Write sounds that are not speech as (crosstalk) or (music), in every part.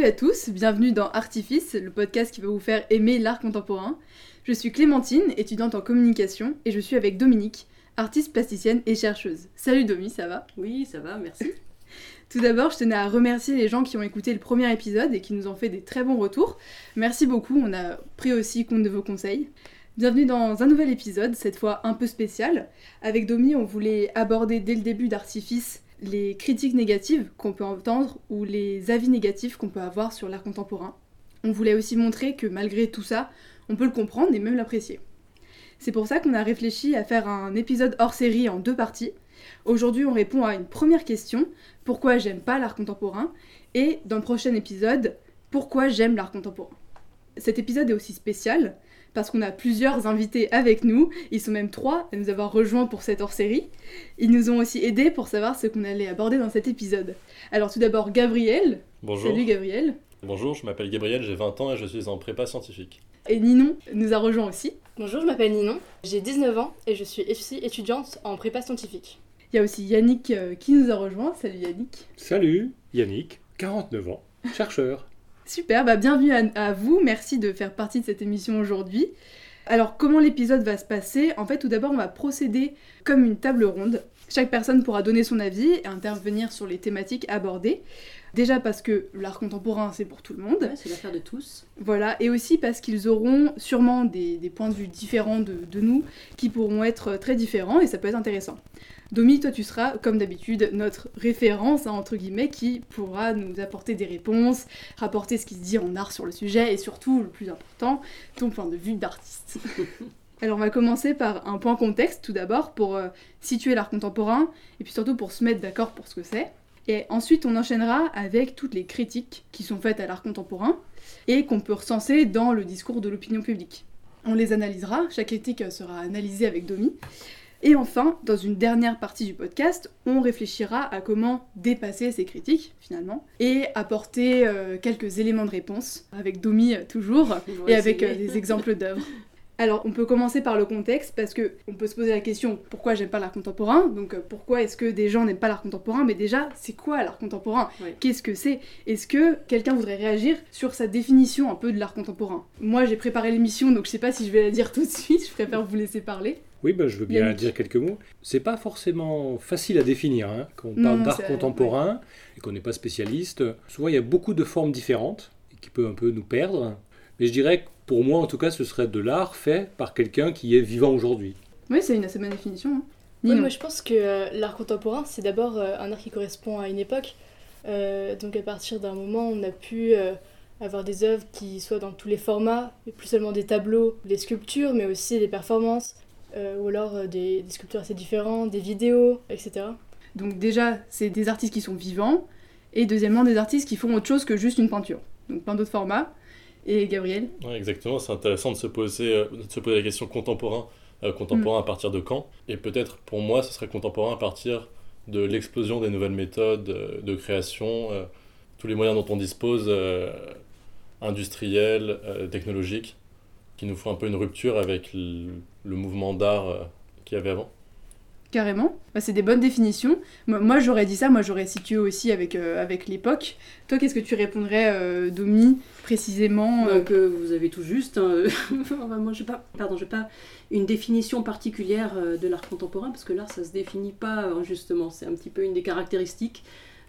Salut à tous, bienvenue dans Artifice, le podcast qui va vous faire aimer l'art contemporain. Je suis Clémentine, étudiante en communication, et je suis avec Dominique, artiste plasticienne et chercheuse. Salut Domi, ça va? Oui, ça va, merci. (laughs) Tout d'abord, je tenais à remercier les gens qui ont écouté le premier épisode et qui nous ont fait des très bons retours. Merci beaucoup, on a pris aussi compte de vos conseils. Bienvenue dans un nouvel épisode, cette fois un peu spécial. Avec Domi, on voulait aborder dès le début d'Artifice les critiques négatives qu'on peut entendre ou les avis négatifs qu'on peut avoir sur l'art contemporain. On voulait aussi montrer que malgré tout ça, on peut le comprendre et même l'apprécier. C'est pour ça qu'on a réfléchi à faire un épisode hors série en deux parties. Aujourd'hui, on répond à une première question, pourquoi j'aime pas l'art contemporain, et dans le prochain épisode, pourquoi j'aime l'art contemporain? Cet épisode est aussi spécial parce qu'on a plusieurs invités avec nous. Ils sont même trois à nous avoir rejoints pour cette hors-série. Ils nous ont aussi aidés pour savoir ce qu'on allait aborder dans cet épisode. Alors tout d'abord Gabriel. Bonjour. Salut Gabriel. Bonjour, je m'appelle Gabriel, j'ai 20 ans et je suis en prépa scientifique. Et Ninon nous a rejoint aussi. Bonjour, je m'appelle Ninon, j'ai 19 ans et je suis aussi étudiante en prépa scientifique. Il y a aussi Yannick euh, qui nous a rejoint. Salut Yannick. Salut, Yannick, 49 ans, chercheur. Super, bah bienvenue à, à vous, merci de faire partie de cette émission aujourd'hui. Alors comment l'épisode va se passer? En fait tout d'abord on va procéder comme une table ronde. Chaque personne pourra donner son avis et intervenir sur les thématiques abordées. Déjà parce que l'art contemporain c'est pour tout le monde. Ouais, c'est l'affaire de tous. Voilà, et aussi parce qu'ils auront sûrement des, des points de vue différents de, de nous qui pourront être très différents et ça peut être intéressant. Domi, toi tu seras comme d'habitude notre référence hein, entre guillemets qui pourra nous apporter des réponses, rapporter ce qui se dit en art sur le sujet et surtout le plus important, ton point de vue d'artiste. (laughs) Alors on va commencer par un point contexte tout d'abord pour euh, situer l'art contemporain et puis surtout pour se mettre d'accord pour ce que c'est. Et ensuite on enchaînera avec toutes les critiques qui sont faites à l'art contemporain et qu'on peut recenser dans le discours de l'opinion publique. On les analysera, chaque critique sera analysée avec Domi. Et enfin, dans une dernière partie du podcast, on réfléchira à comment dépasser ces critiques, finalement, et apporter euh, quelques éléments de réponse, avec Domi euh, toujours, (laughs) et avec euh, des exemples d'œuvres. (laughs) Alors, on peut commencer par le contexte, parce que on peut se poser la question pourquoi j'aime pas l'art contemporain? Donc, euh, pourquoi est-ce que des gens n'aiment pas l'art contemporain? Mais déjà, c'est quoi l'art contemporain? Ouais. Qu'est-ce que c'est? Est-ce que quelqu'un voudrait réagir sur sa définition un peu de l'art contemporain? Moi, j'ai préparé l'émission, donc je sais pas si je vais la dire tout de suite, je préfère vous laisser parler. Oui, ben, je veux bien Yannick. dire quelques mots. C'est pas forcément facile à définir. Hein. Quand on Non, parle d'art contemporain et qu'on n'est pas spécialiste, souvent il y a beaucoup de formes différentes et qui peut un peu nous perdre. Mais je dirais que pour moi, en tout cas, ce serait de l'art fait par quelqu'un qui est vivant aujourd'hui. Oui, c'est une assez bonne définition. hein. Oui, moi je pense que euh, l'art contemporain c'est d'abord euh, un art qui correspond à une époque. Euh, donc à partir d'un moment on a pu euh, avoir des œuvres qui soient dans tous les formats, et plus seulement des tableaux, des sculptures, mais aussi des performances, euh, ou alors euh, des, des sculptures assez différentes, des vidéos, etc. Donc déjà, c'est des artistes qui sont vivants, et deuxièmement, des artistes qui font autre chose que juste une peinture. Donc plein d'autres formats. Et Gabriel Ouais, exactement, c'est intéressant de se poser, euh, de se poser la question contemporain, euh, contemporain à partir de quand Et peut-être pour moi, ce serait contemporain à partir de l'explosion des nouvelles méthodes euh, de création, tous les moyens dont on dispose, industriels, technologiques, qui nous font un peu une rupture avec le, le mouvement d'art qu'il y avait avant. Carrément. Bah, c'est des bonnes définitions. Moi, j'aurais dit ça, moi j'aurais situé aussi avec, euh, avec l'époque. Toi, qu'est-ce que tu répondrais, euh, Domi, précisément euh, Donc euh, vous avez tout juste. hein. (laughs) Enfin, moi, j'ai pas, pardon, j'ai pas une définition particulière de l'art contemporain parce que l'art, ça se définit pas euh, justement. C'est un petit peu une des caractéristiques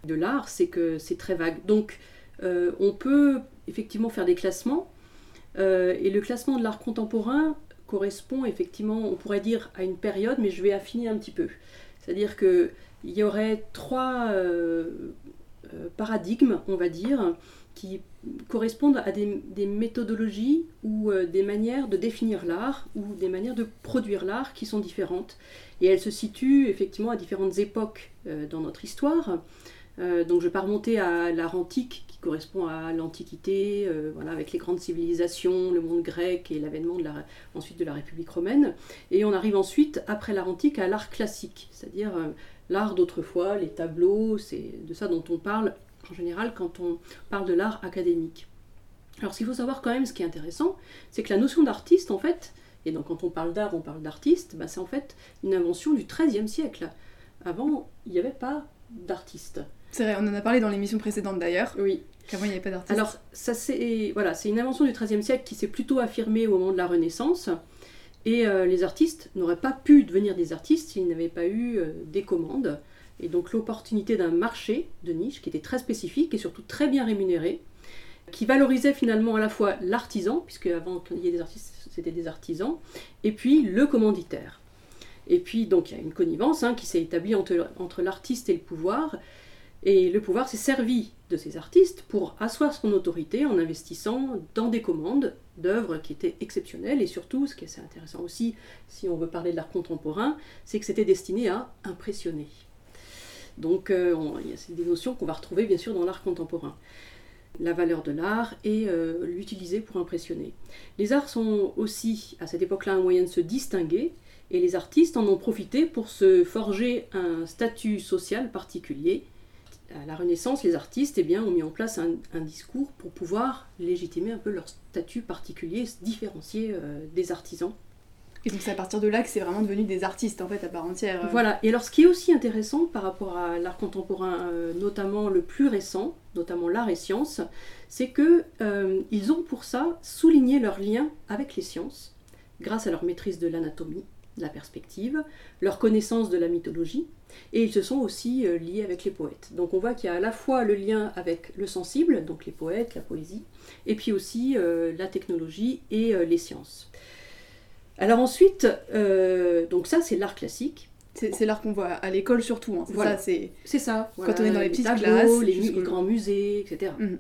de l'art, c'est que c'est très vague. Donc on peut effectivement faire des classements et le classement de l'art contemporain correspond effectivement, on pourrait dire à une période, mais je vais affiner un petit peu. C'est-à-dire que il y aurait trois euh, euh, paradigmes, on va dire, qui correspondent à des, méthodologies ou euh, des manières de définir l'art ou des manières de produire l'art qui sont différentes. Et elles se situent effectivement à différentes époques dans notre histoire. Euh, donc je vais pas remonter à l'art antique qui correspond à l'Antiquité, euh, voilà, avec les grandes civilisations, le monde grec et l'avènement de la, ensuite de la République romaine. Et on arrive ensuite, après l'art antique, à l'art classique, c'est-à-dire euh, l'art d'autrefois, les tableaux, c'est de ça dont on parle en général quand on parle de l'art académique. Alors ce qu'il faut savoir quand même, ce qui est intéressant, c'est que la notion d'artiste, en fait, et donc quand on parle d'art, on parle d'artiste, bah, c'est en fait une invention du XIIIe siècle. Avant, il n'y avait pas d'artiste. C'est vrai, on en a parlé dans l'émission précédente d'ailleurs. Oui. Qu'avant, il n'y avait pas d'artistes. Alors, ça c'est voilà, c'est une invention du XIIIe siècle qui s'est plutôt affirmée au moment de la Renaissance. Et euh, les artistes n'auraient pas pu devenir des artistes s'ils n'avaient pas eu euh, des commandes. Et donc l'opportunité d'un marché de niche qui était très spécifique et surtout très bien rémunéré, qui valorisait finalement à la fois l'artisan, puisque avant qu'il y ait des artistes, c'était des artisans, et puis le commanditaire. Et puis donc il y a une connivence hein, qui s'est établie entre, entre l'artiste et le pouvoir, et le pouvoir s'est servi de ces artistes pour asseoir son autorité en investissant dans des commandes d'œuvres qui étaient exceptionnelles et surtout, ce qui est assez intéressant aussi, si on veut parler de l'art contemporain, c'est que c'était destiné à impressionner. Donc euh, il y a des notions qu'on va retrouver bien sûr dans l'art contemporain. La valeur de l'art et euh, l'utiliser pour impressionner. Les arts sont aussi à cette époque-là un moyen de se distinguer et les artistes en ont profité pour se forger un statut social particulier à la Renaissance, les artistes eh bien, ont mis en place un, discours pour pouvoir légitimer un peu leur statut particulier, se différencier euh, des artisans. Et donc c'est à partir de là que c'est vraiment devenu des artistes en fait à part entière. Voilà, et alors ce qui est aussi intéressant par rapport à l'art contemporain, euh, notamment le plus récent, notamment l'art et sciences, c'est que euh, ils ont pour ça souligné leur lien avec les sciences, grâce à leur maîtrise de l'anatomie, la perspective, leur connaissance de la mythologie, et ils se sont aussi euh, liés avec les poètes. Donc on voit qu'il y a à la fois le lien avec le sensible, donc les poètes, la poésie, et puis aussi euh, la technologie et euh, les sciences. Alors ensuite, donc ça c'est l'art classique. C'est l'art qu'on voit à l'école surtout. Hein. Voilà. C'est ça. Quand on est dans les petites classes, les, grands musées, etc. Mhm.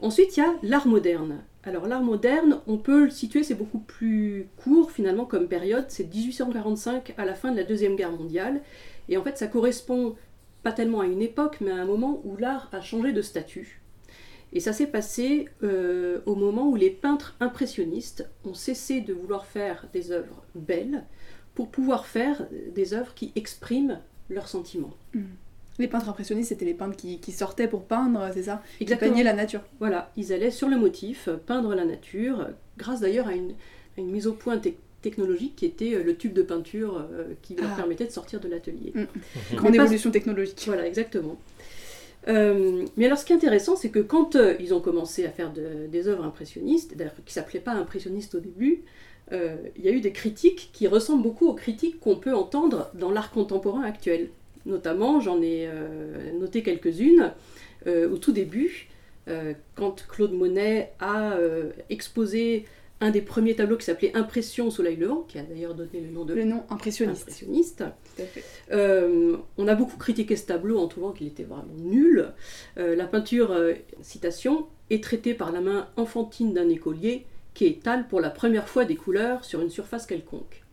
Ensuite, il y a l'art moderne. Alors l'art moderne, on peut le situer, c'est beaucoup plus court finalement comme période, c'est 1845 à la fin de la Deuxième Guerre mondiale, et en fait, ça correspond pas tellement à une époque, mais à un moment où l'art a changé de statut. Et ça s'est passé euh, au moment où les peintres impressionnistes ont cessé de vouloir faire des œuvres belles pour pouvoir faire des œuvres qui expriment leurs sentiments. Hmm. Les peintres impressionnistes, c'était les peintres qui, sortaient pour peindre, c'est ça? Exactement. Qui peignaient la nature. Voilà, ils allaient sur le motif, peindre la nature, grâce d'ailleurs à une, une mise au point technologique qui était euh, le tube de peinture euh, qui leur ah. permettait de sortir de l'atelier. Mm. (laughs) Grande évolution technologique. Voilà, exactement. Euh, mais alors ce qui est intéressant, c'est que quand ils ont commencé à faire des œuvres impressionnistes, d'ailleurs qui ne s'appelaient pas impressionnistes au début, il y a eu des critiques qui ressemblent beaucoup aux critiques qu'on peut entendre dans l'art contemporain actuel. Notamment, j'en ai noté quelques-unes au tout début, quand Claude Monet a exposé un des premiers tableaux qui s'appelait Impression au soleil levant, qui a d'ailleurs donné le nom de le nom impressionniste. impressionniste. Euh, on a beaucoup critiqué ce tableau en trouvant qu'il était vraiment nul. Euh, la peinture, euh, citation, est traitée par la main enfantine d'un écolier qui étale pour la première fois des couleurs sur une surface quelconque.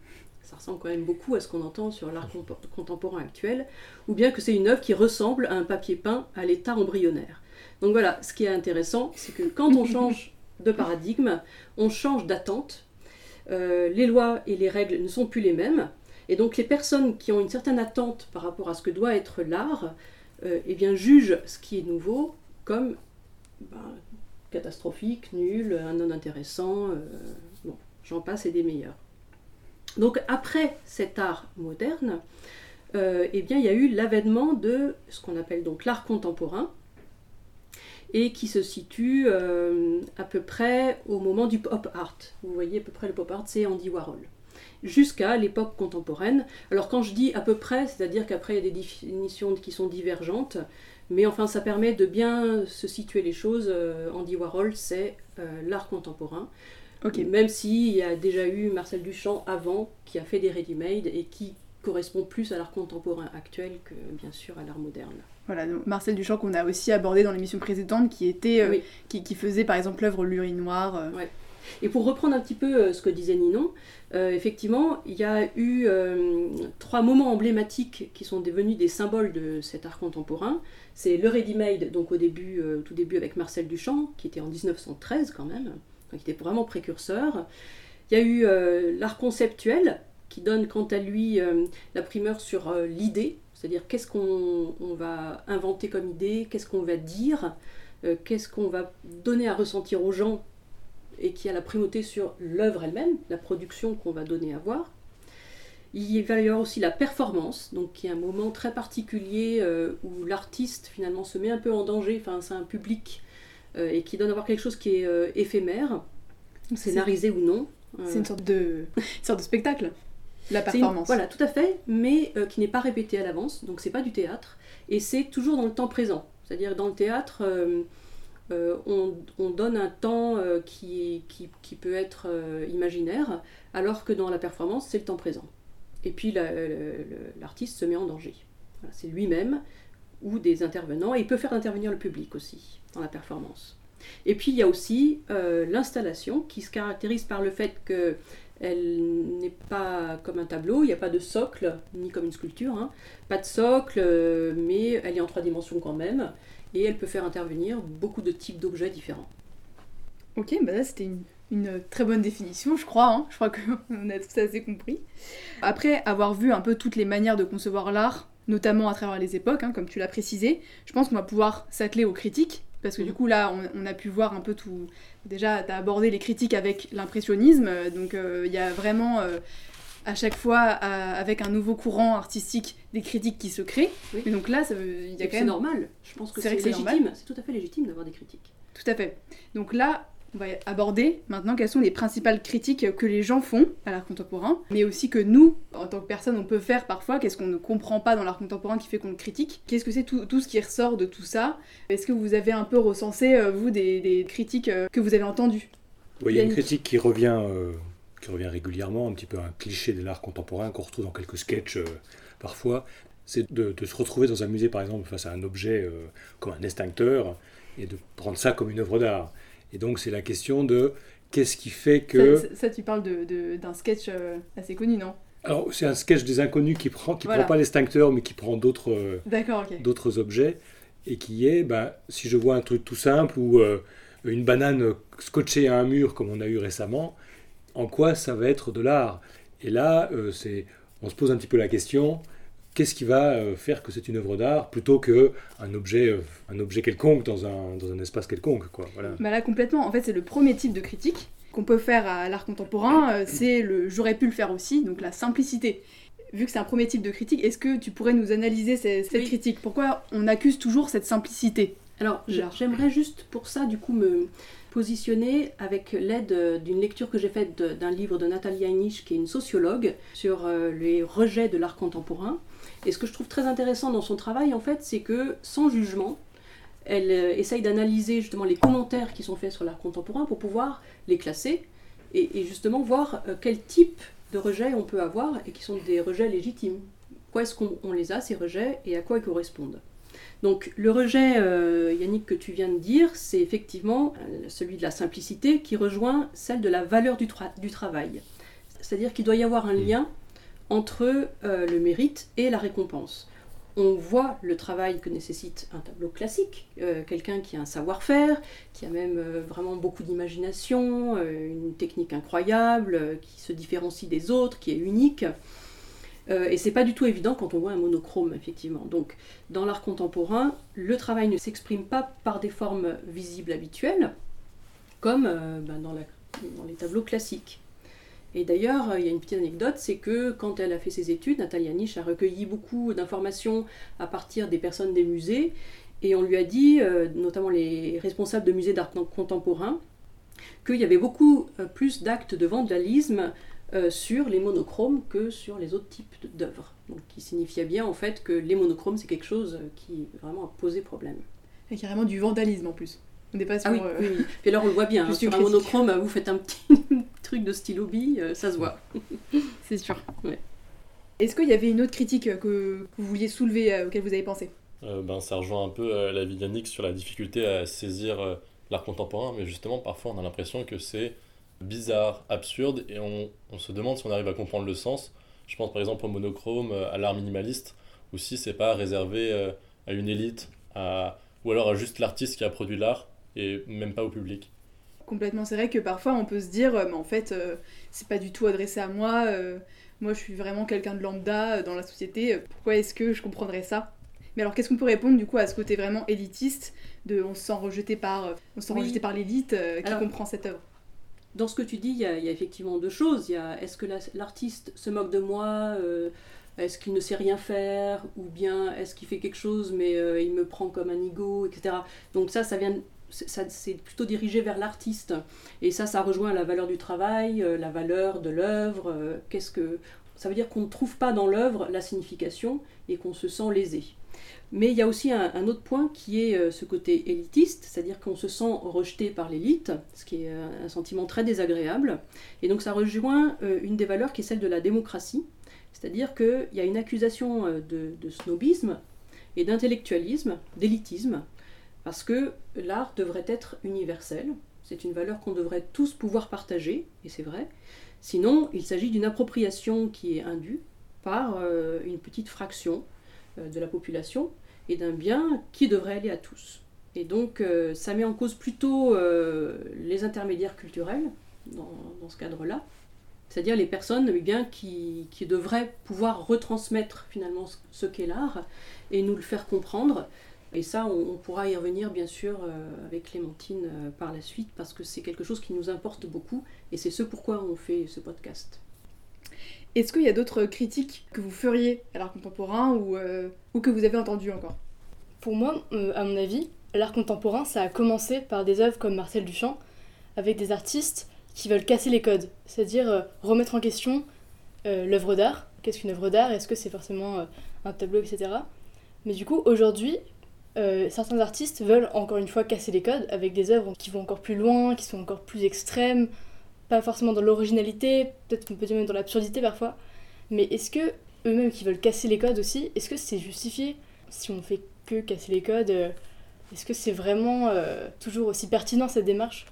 Ressemble quand même beaucoup à ce qu'on entend sur l'art contemporain actuel, ou bien que c'est une œuvre qui ressemble à un papier peint à l'état embryonnaire. Donc voilà, ce qui est intéressant, c'est que quand on change de paradigme, on change d'attente, euh, les lois et les règles ne sont plus les mêmes, et donc les personnes qui ont une certaine attente par rapport à ce que doit être l'art, euh, eh bien jugent ce qui est nouveau comme ben, catastrophique, nul, non intéressant, euh, bon, j'en passe et des meilleurs. Donc après cet art moderne, eh bien il y a eu l'avènement de ce qu'on appelle donc l'art contemporain, et qui se situe euh, à peu près au moment du pop art. Vous voyez à peu près le pop art, c'est Andy Warhol. Jusqu'à l'époque contemporaine. Alors quand je dis à peu près, c'est-à-dire qu'après il y a des définitions qui sont divergentes, mais enfin ça permet de bien se situer les choses. Euh, Andy Warhol, c'est euh, l'art contemporain. Même s'il y a déjà eu Marcel Duchamp avant, qui a fait des ready-made et qui correspond plus à l'art contemporain actuel que bien sûr à l'art moderne. Voilà, Marcel Duchamp qu'on a aussi abordé dans l'émission précédente, qui était, euh, qui, faisait par exemple l'œuvre L'urinoir. Euh. Et pour reprendre un petit peu euh, ce que disait Ninon, effectivement, il y a eu trois moments emblématiques qui sont devenus des symboles de cet art contemporain. C'est le ready-made, donc au début, tout début avec Marcel Duchamp, qui était en 1913 quand même, qui était vraiment précurseur. Il y a eu l'art conceptuel, qui donne quant à lui la primeur sur l'idée, c'est-à-dire qu'est-ce qu'on va inventer comme idée, qu'est-ce qu'on va dire, euh, qu'est-ce qu'on va donner à ressentir aux gens et qui a la primauté sur l'œuvre elle-même, la production qu'on va donner à voir? Il va y avoir aussi la performance, donc qui est un moment très particulier euh, où l'artiste finalement se met un peu en danger face à un public euh, et qui donne à voir quelque chose qui est euh, éphémère, scénarisé ou non. C'est une sorte de, (laughs) une sorte de spectacle, la une- performance. voilà, tout à fait, mais euh, qui n'est pas répété à l'avance, donc c'est pas du théâtre, et c'est toujours dans le temps présent. C'est-à-dire dans le théâtre, euh, euh, on, on donne un temps euh, qui, qui, qui peut être euh, imaginaire, alors que dans la performance, c'est le temps présent. Et puis la- l'artiste se met en danger. Voilà, c'est lui-même ou des intervenants, et il peut faire intervenir le public aussi dans la performance. Et puis il y a aussi euh, l'installation qui se caractérise par le fait que elle n'est pas comme un tableau, il n'y a pas de socle, ni comme une sculpture, hein. pas de socle, euh, mais elle est en trois dimensions quand même, et elle peut faire intervenir beaucoup de types d'objets différents. Ok, bah là c'était une, une très bonne définition, je crois. hein. Je crois (laughs) qu'on a tout assez compris. Après avoir vu un peu toutes les manières de concevoir l'art, notamment à travers les époques, hein, comme tu l'as précisé, je pense qu'on va pouvoir s'atteler aux critiques. Parce que du Mhm. coup là, on, on a pu voir un peu tout. Déjà, tu as abordé les critiques avec l'impressionnisme, euh, donc euh, il y a vraiment euh, à chaque fois, à- avec un nouveau courant artistique, des critiques qui se créent. Oui. Et donc là, il y a quand C'est même normal, je pense C'est c'est que c'est légitime, c'est tout à fait légitime d'avoir des critiques. Tout à fait. Donc là, on va aborder maintenant quelles sont les principales critiques que les gens font à l'art contemporain, mais aussi que nous, en tant que personne, on peut faire parfois, qu'est-ce qu'on ne comprend pas dans l'art contemporain qui fait qu'on le critique, qu'est-ce que c'est tout, tout ce qui ressort de tout ça, est-ce que vous avez un peu recensé, euh, vous, des, des critiques euh, que vous avez entendues? Oui, il y a une critique qui revient, euh, qui revient régulièrement, un petit peu un cliché de l'art contemporain qu'on retrouve dans quelques sketchs euh, parfois. C'est de, de se retrouver dans un musée, par exemple, face à un objet euh, comme un extincteur et de prendre ça comme une œuvre d'art. Et donc, c'est la question de qu'est-ce qui fait que. ça, ça- ça, tu parles d'un sketch euh, assez connu, non? Alors, c'est un sketch des inconnus qui prend, qui Voilà. prend pas l'extincteur, mais qui prend d'autres. euh, D'accord, ok. d'autres objets et qui est, ben, si je vois un truc tout simple ou euh, une banane scotchée à un mur comme on a eu récemment, en quoi ça va être de l'art? Et là, euh, c'est, on se pose un petit peu la question qu'est-ce qui va euh, faire que c'est une œuvre d'art plutôt que un objet, euh, un objet quelconque dans un, dans un espace quelconque, quoi. Voilà. Bah là complètement, en fait c'est le premier type de critique qu'on peut faire à l'art contemporain, euh, c'est le j'aurais pu le faire aussi, donc la simplicité. Vu que c'est un premier type de critique, est-ce que tu pourrais nous analyser ces- cette Oui. critique? Pourquoi on accuse toujours cette simplicité? Alors, j'aimerais juste pour ça, du coup, me positionner avec l'aide d'une lecture que j'ai faite d'un livre de Nathalie Heinrich, qui est une sociologue, sur les rejets de l'art contemporain. Et ce que je trouve très intéressant dans son travail, en fait, c'est que, sans jugement, elle euh, essaye d'analyser justement les commentaires qui sont faits sur l'art contemporain pour pouvoir les classer et, et justement voir euh, quel type de rejets on peut avoir et qui sont des rejets légitimes. Pourquoi est-ce qu'on on les a, ces rejets, et à quoi ils correspondent? Donc le rejet, euh, Yannick, que tu viens de dire, c'est effectivement celui de la simplicité qui rejoint celle de la valeur du, tra- du travail. C'est-à-dire qu'il doit y avoir un lien entre euh, le mérite et la récompense. On voit le travail que nécessite un tableau classique, euh, quelqu'un qui a un savoir-faire, qui a même euh, vraiment beaucoup d'imagination, une technique incroyable, qui se différencie des autres, qui est unique. Et c'est pas du tout évident quand on voit un monochrome, effectivement. Donc, dans l'art contemporain, le travail ne s'exprime pas par des formes visibles habituelles, comme ben, dans les tableaux classiques. Et d'ailleurs, il y a une petite anecdote, c'est que quand elle a fait ses études, Nathalie Anish a recueilli beaucoup d'informations à partir des personnes des musées, et on lui a dit, euh, notamment les responsables de musées d'art contemporain, qu'il y avait beaucoup euh, plus d'actes de vandalisme euh, sur les monochromes que sur les autres types d'œuvres. Donc, qui signifiait bien en fait que les monochromes, c'est quelque chose qui vraiment a posé problème. A carrément du vandalisme en plus. On sur... Ah oui, euh, oui, oui. Puis alors on le voit bien, (laughs) hein, sur un monochrome, vous faites un petit truc de stylo bille, euh, ça se voit. (laughs) C'est sûr. Ouais. Est-ce qu'il y avait une autre critique euh, que, que vous vouliez soulever, euh, auquel vous avez pensé? Euh, ben, ça rejoint un peu euh, la vie d'Yannick sur la difficulté à saisir euh, l'art contemporain, mais justement, parfois, on a l'impression que c'est bizarre, absurde, et on, on se demande si on arrive à comprendre le sens. Je pense par exemple au monochrome, euh, à l'art minimaliste, ou si c'est pas réservé euh, à une élite, à... ou alors à juste l'artiste qui a produit l'art, et même pas au public. Complètement, c'est vrai que parfois on peut se dire, euh, mais en fait, euh, c'est pas du tout adressé à moi, euh, moi je suis vraiment quelqu'un de lambda euh, dans la société, pourquoi est-ce que je comprendrais ça? Mais alors qu'est-ce qu'on peut répondre du coup à ce côté vraiment élitiste de on se sent rejeté par, on se sent Oui. rejeté par l'élite qui Alors- comprend cette œuvre? Dans ce que tu dis, il y a, il y a effectivement deux choses. Il y a est-ce que la- l'artiste se moque de moi Est-ce qu'il ne sait rien faire Ou bien est-ce qu'il fait quelque chose mais euh, il me prend comme un ego, etc. Donc ça, ça vient c'est plutôt dirigé vers l'artiste. Et ça, ça rejoint la valeur du travail, euh, la valeur de l'œuvre. Euh, qu'est-ce que ça veut dire qu'on ne trouve pas dans l'œuvre la signification et qu'on se sent lésé. Mais il y a aussi un, autre point qui est euh, ce côté élitiste, c'est-à-dire qu'on se sent rejeté par l'élite, ce qui est un sentiment très désagréable. Et donc ça rejoint une des valeurs qui est celle de la démocratie, c'est-à-dire qu'il y a une accusation de snobisme et d'intellectualisme, d'élitisme, parce que l'art devrait être universel, c'est une valeur qu'on devrait tous pouvoir partager, et c'est vrai. Sinon, il s'agit d'une appropriation qui est indue par euh, une petite fraction euh, de la population et d'un bien qui devrait aller à tous. Et donc, euh, ça met en cause plutôt les intermédiaires culturels dans, ce cadre-là, c'est-à-dire les personnes eh bien, qui, qui, devraient pouvoir retransmettre finalement ce qu'est l'art et nous le faire comprendre et ça, on, pourra y revenir bien sûr euh, avec Clémentine euh, par la suite, parce que c'est quelque chose qui nous importe beaucoup, et c'est ce pourquoi on fait ce podcast. Est-ce qu'il y a d'autres critiques que vous feriez à l'art contemporain ou, euh, ou que vous avez entendues encore? Pour moi, à mon avis, l'art contemporain, ça a commencé par des œuvres comme Marcel Duchamp, avec des artistes qui veulent casser les codes, c'est-à-dire remettre en question l'œuvre d'art. Qu'est-ce qu'une œuvre d'art? Est-ce que c'est forcément un tableau, etc. Mais du coup, aujourd'hui, euh, certains artistes veulent encore une fois casser les codes avec des œuvres qui vont encore plus loin, qui sont encore plus extrêmes, pas forcément dans l'originalité, peut-être peut dire même dans l'absurdité parfois. Mais est-ce que eux-mêmes qui veulent casser les codes aussi, est-ce que c'est justifié si on fait que casser les codes euh, Est-ce que c'est vraiment euh, toujours aussi pertinent cette démarche?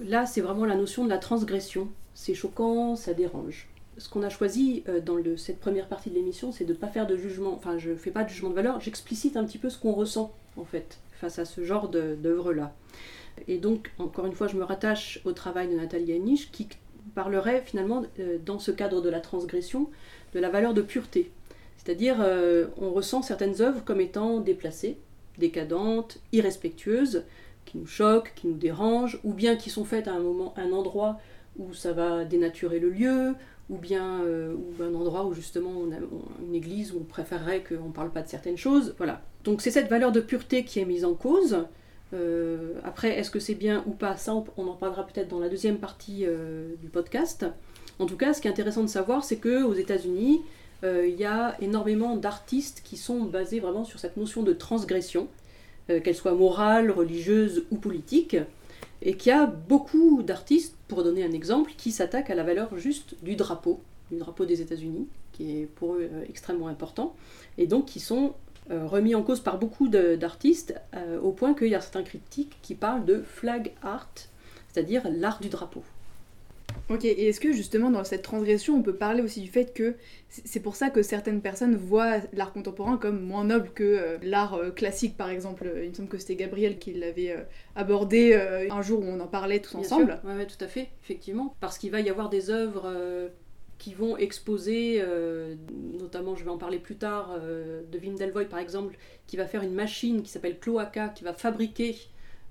Là, c'est vraiment la notion de la transgression. C'est choquant, ça dérange ce qu'on a choisi euh, dans cette première partie de l'émission, c'est de ne pas faire de jugement, enfin je ne fais pas de jugement de valeur, j'explicite un petit peu ce qu'on ressent en fait face à ce genre d'œuvre-là. Et donc, encore une fois, je me rattache au travail de Nathalie Anish qui parlerait finalement, euh, dans ce cadre de la transgression, de la valeur de pureté. C'est-à-dire, euh, on ressent certaines œuvres comme étant déplacées, décadentes, irrespectueuses, qui nous choquent, qui nous dérangent, ou bien qui sont faites à un moment, un endroit où ça va dénaturer le lieu, ou bien euh, ou un endroit où justement on a une église où on préférerait qu'on ne parle pas de certaines choses. Voilà. Donc c'est cette valeur de pureté qui est mise en cause. Euh, après, est-ce que c'est bien ou pas Ça, on en parlera peut-être dans la deuxième partie euh, du podcast. En tout cas, ce qui est intéressant de savoir, c'est que aux États-Unis, il y a énormément d'artistes qui sont basés vraiment sur cette notion de transgression, qu'elle soit morale, religieuse ou politique et qu'il y a beaucoup d'artistes, pour donner un exemple, qui s'attaquent à la valeur juste du drapeau, du drapeau des États-Unis, qui est pour eux euh, extrêmement important, et donc qui sont euh, remis en cause par beaucoup d'artistes, euh, au point qu'il y a certains critiques qui parlent de flag art, c'est-à-dire l'art du drapeau. Ok, et est-ce que justement dans cette transgression, on peut parler aussi du fait que c'est pour ça que certaines personnes voient l'art contemporain comme moins noble que euh, l'art euh, classique, par exemple? Il me semble que c'était Gabriel qui l'avait euh, abordé un jour où on en parlait tous ensemble. Oui, tout à fait, effectivement. Parce qu'il va y avoir des œuvres qui vont exposer, notamment je vais en parler plus tard, de Wim Delvoye par exemple, qui va faire une machine qui s'appelle Cloaca, qui va fabriquer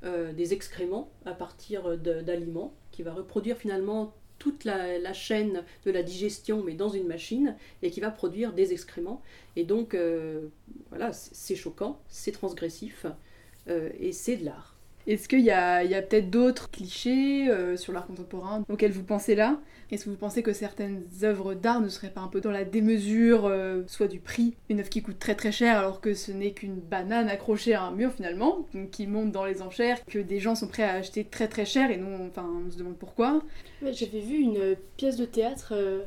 des excréments à partir d'aliments, qui va reproduire finalement toute la, chaîne de la digestion, mais dans une machine, et qui va produire des excréments. Et donc, euh, voilà, c'est choquant, c'est transgressif, euh, et c'est de l'art. Est-ce qu'il y a, peut-être d'autres clichés euh, sur l'art contemporain auxquels vous pensez là? Est-ce que vous pensez que certaines œuvres d'art ne seraient pas un peu dans la démesure, euh, soit du prix, une œuvre qui coûte très très cher alors que ce n'est qu'une banane accrochée à un mur finalement, qui monte dans les enchères, que des gens sont prêts à acheter très très cher et non, enfin on se demande pourquoi? J'avais vu une pièce de théâtre euh,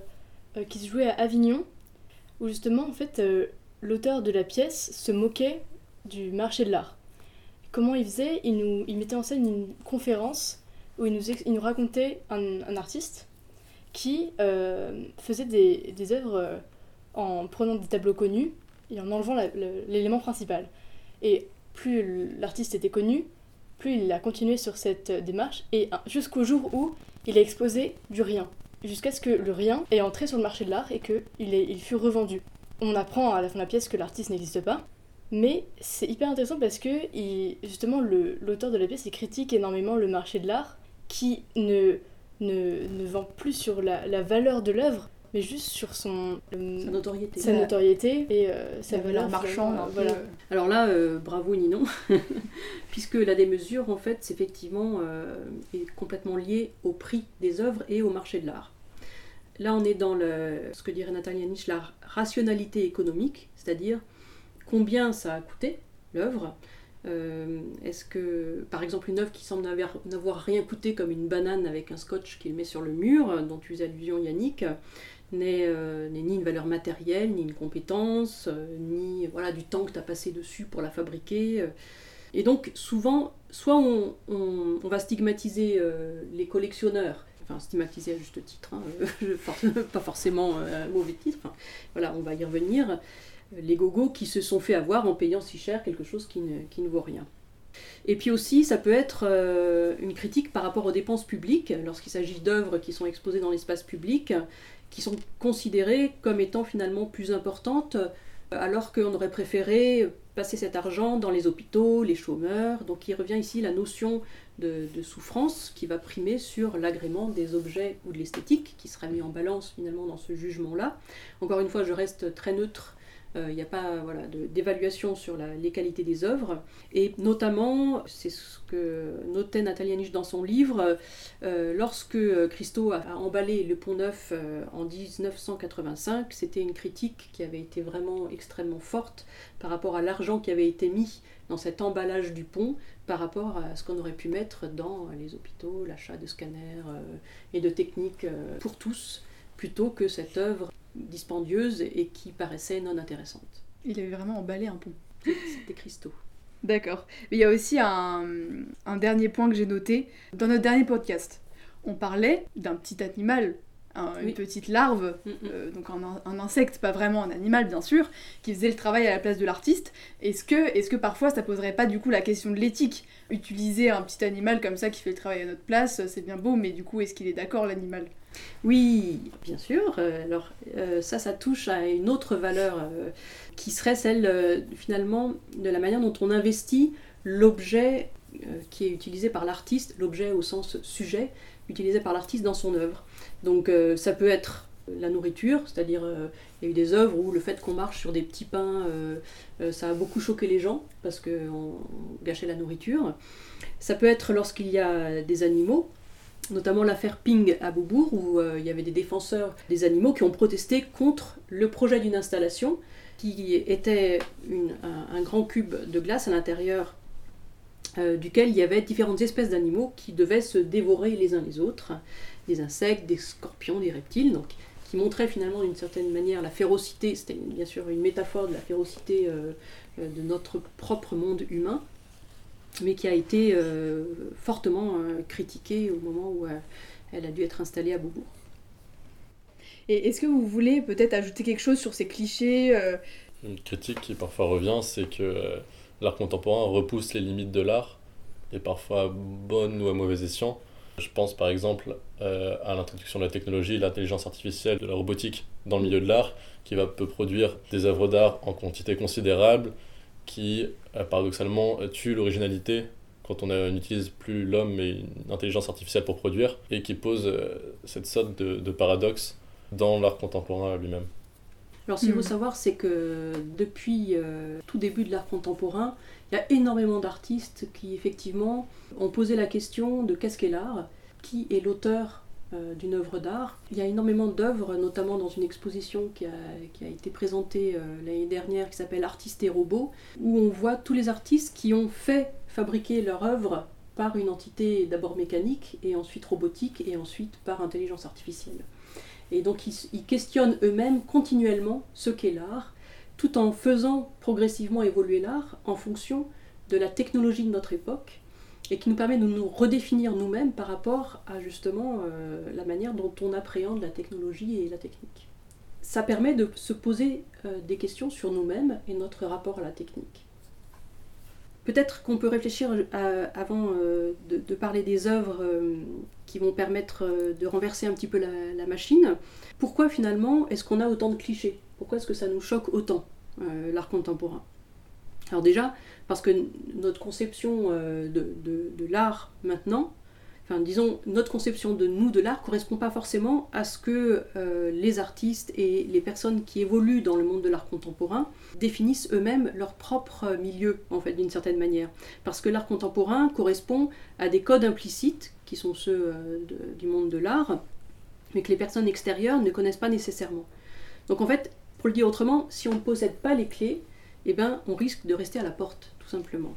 qui se jouait à Avignon, où justement en fait l'auteur de la pièce se moquait du marché de l'art comment il faisait il, nous, il mettait en scène une conférence où il nous, il nous racontait un, artiste qui euh, faisait des, des œuvres euh, en prenant des tableaux connus et en enlevant l'élément principal. Et plus l'artiste était connu, plus il a continué sur cette démarche, et jusqu'au jour où il a exposé du rien, jusqu'à ce que le rien ait entré sur le marché de l'art et qu'il il fut revendu. On apprend à la fin de la pièce que l'artiste n'existe pas, mais c'est hyper intéressant parce que justement l'auteur de la pièce il critique énormément le marché de l'art qui ne, ne, ne, vend plus sur la, la valeur de l'œuvre, mais juste sur son euh, Sa notoriété. sa notoriété et euh, sa La valeur marchande, voilà. Alors là, euh, bravo Ninon, (laughs) puisque la démesure, en fait, c'est effectivement euh, est complètement liée au prix des œuvres et au marché de l'art. Là, on est dans le, ce que dirait Natalia Nietzsche, la rationalité économique, c'est-à-dire combien ça a coûté l'œuvre. Euh, Est-ce que, par exemple, une œuvre qui semble n'avoir rien coûté, comme une banane avec un scotch qu'il met sur le mur, euh, dont tu faisais allusion Yannick, n'est euh, n'est ni une valeur matérielle, ni une compétence, ni voilà, du temps que tu as passé dessus pour la fabriquer. Et donc, souvent, soit on, on- va stigmatiser les collectionneurs, enfin stigmatiser à juste titre, hein, (laughs) pas forcément mauvais titre, voilà, on va y revenir, les gogos qui se sont fait avoir en payant si cher quelque chose qui ne, qui ne vaut rien. Et puis aussi, ça peut être euh, une critique par rapport aux dépenses publiques, lorsqu'il s'agit d'œuvres qui sont exposées dans l'espace public, qui sont considérées comme étant finalement plus importantes, alors qu'on aurait préféré passer cet argent dans les hôpitaux, les chômeurs. Donc il revient ici la notion de, de souffrance qui va primer sur l'agrément des objets ou de l'esthétique, qui sera mis en balance finalement dans ce jugement-là. Encore une fois, je reste très neutre. Euh, Il n'y a pas voilà, d'évaluation sur les qualités des œuvres. Et notamment, c'est ce que notait Natalia Nietzsche dans son livre, euh, lorsque euh, Christo a, a emballé le Pont Neuf euh, en 1985, c'était une critique qui avait été vraiment extrêmement forte par rapport à l'argent qui avait été mis dans cet emballage du pont par rapport à ce qu'on aurait pu mettre dans les hôpitaux, l'achat de scanners euh, et de techniques euh, pour tous, plutôt que cette œuvre dispendieuse et qui paraissait non intéressante. Il avait vraiment emballé un pont. C'était Christo. D'accord. Mais il y a aussi un, un dernier point que j'ai noté. Dans notre dernier podcast, on parlait d'un petit animal, un- une petite larve, Mm, mm. euh, donc un, un insecte, pas vraiment un animal bien sûr, qui faisait le travail à la place de l'artiste. Est-ce que, est que parfois ça poserait pas du coup la question de l'éthique? Utiliser un petit animal comme ça qui fait le travail à notre place, c'est bien beau, mais du coup est-ce qu'il est d'accord l'animal? Oui, bien sûr. Euh, Alors euh, ça, ça touche à une autre valeur euh, qui serait celle euh, finalement de la manière dont on investit l'objet qui est utilisé par l'artiste, l'objet au sens sujet, utilisé par l'artiste dans son œuvre. Donc euh, ça peut être la nourriture, c'est-à-dire euh, il y a eu des œuvres où le fait qu'on marche sur des petits pains, euh, euh, ça a beaucoup choqué les gens parce qu'on gâchait la nourriture. Ça peut être lorsqu'il y a des animaux, notamment l'affaire Ping à Beaubourg, où euh, il y avait des défenseurs des animaux qui ont protesté contre le projet d'une installation qui était un, grand cube de glace à l'intérieur euh, duquel il y avait différentes espèces d'animaux qui devaient se dévorer les uns les autres, des insectes, des scorpions, des reptiles, donc qui montrait finalement d'une certaine manière la férocité, c'était bien sûr une métaphore de la férocité euh, euh, de notre propre monde humain, mais qui a été euh, fortement euh, critiquée au moment où euh, elle a dû être installée à Beaubourg. Et est-ce que vous voulez peut-être ajouter quelque chose sur ces clichés euh, Une critique qui parfois revient, c'est que euh, l'art contemporain repousse les limites de l'art, et parfois à bon ou à mauvais escient. Je pense par exemple euh, à l'introduction de la technologie, l'intelligence artificielle, de la robotique dans le milieu de l'art, qui va peut produire des œuvres d'art en quantité considérable, qui euh, paradoxalement tue l'originalité quand on euh, n'utilise plus l'homme mais une intelligence artificielle pour produire, et qui pose cette sorte de paradoxe dans l'art contemporain lui-même. Alors, ce qu'il faut savoir, c'est que depuis euh, tout début de l'art contemporain, il y a énormément d'artistes qui, effectivement, ont posé la question de qu'est-ce qu'est l'art, qui est l'auteur euh, d'une œuvre d'art. Il y a énormément d'œuvres, notamment dans une exposition qui a, qui a été présentée euh, l'année dernière, qui s'appelle Artistes et robots, où on voit tous les artistes qui ont fait fabriquer leur œuvre par une entité d'abord mécanique et ensuite robotique et ensuite par intelligence artificielle. Et donc ils, questionnent eux-mêmes continuellement ce qu'est l'art, tout en faisant progressivement évoluer l'art en fonction de la technologie de notre époque, et qui nous permet de nous redéfinir nous-mêmes par rapport à justement euh, la manière dont on appréhende la technologie et la technique. Ça permet de se poser euh, des questions sur nous-mêmes et notre rapport à la technique. Peut-être qu'on peut réfléchir à- avant euh, de, parler des œuvres euh, qui vont permettre euh, de renverser un petit peu la, machine. Pourquoi finalement est-ce qu'on a autant de clichés? Pourquoi est-ce que ça nous choque autant, euh, l'art contemporain? Alors déjà, parce que notre conception euh, de l'art maintenant enfin disons, notre conception de nous, de l'art, correspond pas forcément à ce que euh, les artistes et les personnes qui évoluent dans le monde de l'art contemporain définissent eux-mêmes leur propre milieu, en fait, d'une certaine manière. Parce que l'art contemporain correspond à des codes implicites, qui sont ceux euh, du monde de l'art, mais que les personnes extérieures ne connaissent pas nécessairement. Donc en fait, pour le dire autrement, si on ne possède pas les clés, eh ben, on risque de rester à la porte, tout simplement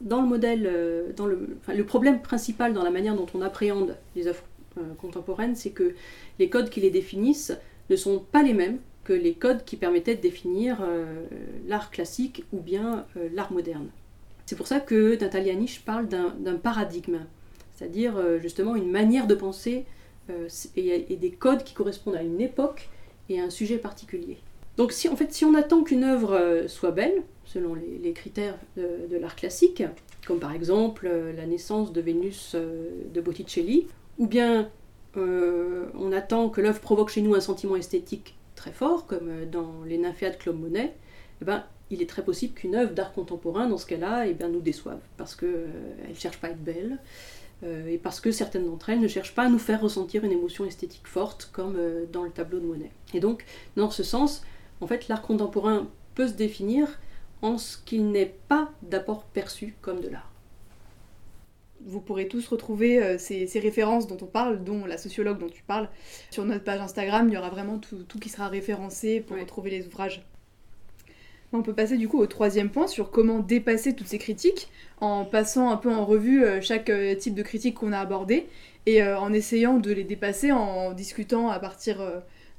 dans le modèle, euh, le, problème principal dans la manière dont on appréhende les œuvres euh, contemporaines, c'est que les codes qui les définissent ne sont pas les mêmes que les codes qui permettaient de définir euh, l'art classique ou bien l'art moderne. C'est pour ça que Natalia parle d'un paradigme, c'est-à-dire justement une manière de penser et, des codes qui correspondent à une époque et à un sujet particulier. Donc si, en fait, si on attend qu'une œuvre soit belle, selon les, critères de, l'art classique, comme par exemple euh, la naissance de Vénus euh, de Botticelli, ou bien euh, on attend que l'œuvre provoque chez nous un sentiment esthétique très fort, comme dans les Nymphéas de Claude Monet, eh ben, il est très possible qu'une œuvre d'art contemporain, dans ce cas-là, eh bien, nous déçoive, parce qu'elle ne cherche pas à être belle, et parce que certaines d'entre elles ne cherchent pas à nous faire ressentir une émotion esthétique forte, comme dans le tableau de Monet. Et donc, dans ce sens, en fait, l'art contemporain peut se définir en ce qu'il n'est pas d'apport perçu comme de l'art. Vous pourrez tous retrouver euh, ces, ces références dont on parle, dont la sociologue dont tu parles. Sur notre page Instagram, il y aura vraiment tout, tout qui sera référencé pour Ouais. retrouver les ouvrages. On peut passer du coup au troisième point sur comment dépasser toutes ces critiques en passant un peu en revue euh, chaque euh, type de critique qu'on a abordé et en essayant de les dépasser en discutant à partir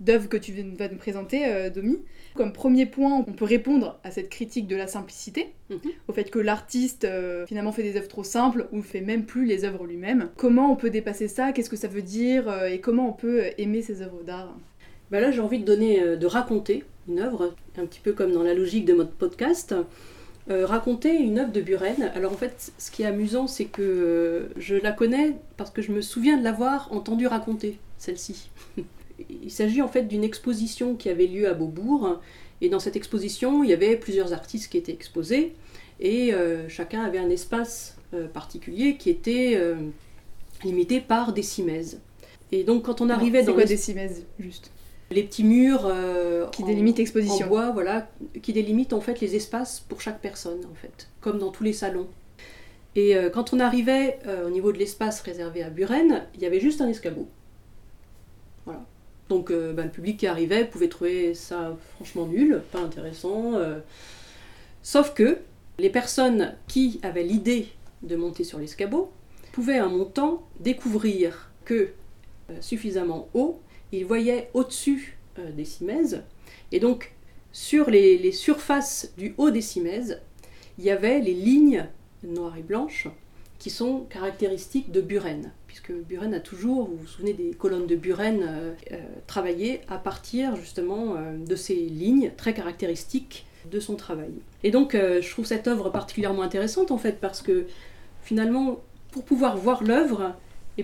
d'œuvres que tu vas nous présenter, euh, Domi. Comme premier point, on peut répondre à cette critique de la simplicité, Mhm. au fait que l'artiste euh, finalement fait des œuvres trop simples ou fait même plus les œuvres lui-même. Comment on peut dépasser ça? Qu'est-ce que ça veut dire euh, Et comment on peut aimer ces œuvres d'art? Ben là, j'ai envie de donner, de raconter une œuvre, un petit peu comme dans la logique de notre podcast. Euh, raconter une œuvre de Buren. Alors en fait, ce qui est amusant, c'est que euh, je la connais parce que je me souviens de l'avoir entendue raconter, celle-ci. (laughs) il s'agit en fait d'une exposition qui avait lieu à Beaubourg. Et dans cette exposition, il y avait plusieurs artistes qui étaient exposés. Et euh, chacun avait un espace euh, particulier qui était euh, limité par des cimaises. Et donc quand on arrivait C'est dans quoi l'es- des cimaises, juste? Les petits murs Qui en- délimitent en l'exposition. bois, voilà, qui délimitent en fait les espaces pour chaque personne, en fait, comme dans tous les salons. Et quand on arrivait au niveau de l'espace réservé à Buren, il y avait juste un escabeau. Donc euh, bah, le public qui arrivait pouvait trouver ça franchement nul, pas intéressant. euh. Sauf que les personnes qui avaient l'idée de monter sur l'escabeau pouvaient un montant découvrir que euh, suffisamment haut il voyait au-dessus des cimaises. Et donc, sur les, les surfaces du haut des cimaises, il y avait les lignes noires et blanches qui sont caractéristiques de Buren. Puisque Buren a toujours, vous vous souvenez des colonnes de Buren, euh, euh, travaillé à partir justement euh, de ces lignes très caractéristiques de son travail. Et donc, je trouve cette œuvre particulièrement intéressante en fait, parce que finalement, pour pouvoir voir l'œuvre,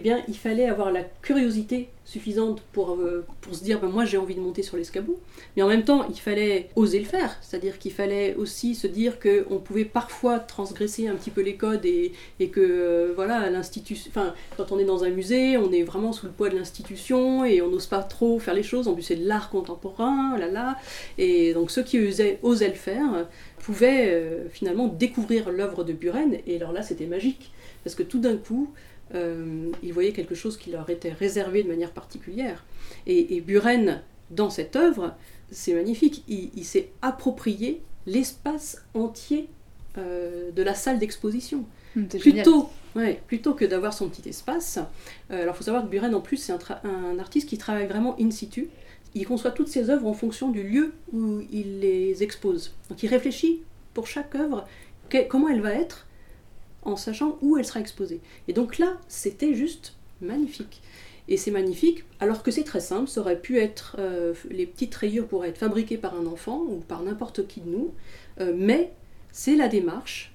eh il fallait avoir la curiosité suffisante pour, euh, se dire, ben, moi j'ai envie de monter sur l'escabeau. Mais en même temps, il fallait oser le faire. C'est-à-dire qu'il fallait aussi se dire qu'on pouvait parfois transgresser un petit peu les codes et, que, euh, voilà, l'institution. Enfin, quand on est dans un musée, on est vraiment sous le poids de l'institution et on n'ose pas trop faire les choses. En plus, c'est de l'art contemporain, là là. Et donc, ceux qui osaient, osaient le faire pouvaient euh, finalement découvrir l'œuvre de Buren. Et alors là, c'était magique. Parce que tout d'un coup, euh, ils voyaient quelque chose qui leur était réservé de manière particulière. Et, et Buren, dans cette œuvre, c'est magnifique, il, il s'est approprié l'espace entier euh, de la salle d'exposition. Génial. Plutôt, ouais, plutôt que d'avoir son petit espace. euh, alors il faut savoir que Buren, en plus, c'est un, artiste qui travaille vraiment in situ. Il conçoit toutes ses œuvres en fonction du lieu où il les expose. Donc il réfléchit pour chaque œuvre que- comment elle va être en sachant où elle sera exposée. Et donc là, c'était juste magnifique. Et c'est magnifique, alors que c'est très simple, ça aurait pu être, euh, les petites rayures pourraient être fabriquées par un enfant ou par n'importe qui de nous, euh, mais c'est la démarche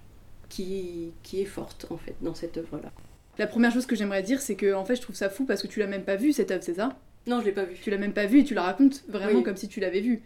qui, qui est forte en fait dans cette œuvre-là. La première chose que j'aimerais dire, c'est que en fait, je trouve ça fou parce que tu l'as même pas vue cette œuvre, c'est ça? Non, je l'ai pas vue. Tu l'as même pas vue et tu la racontes vraiment Oui. comme si tu l'avais vue.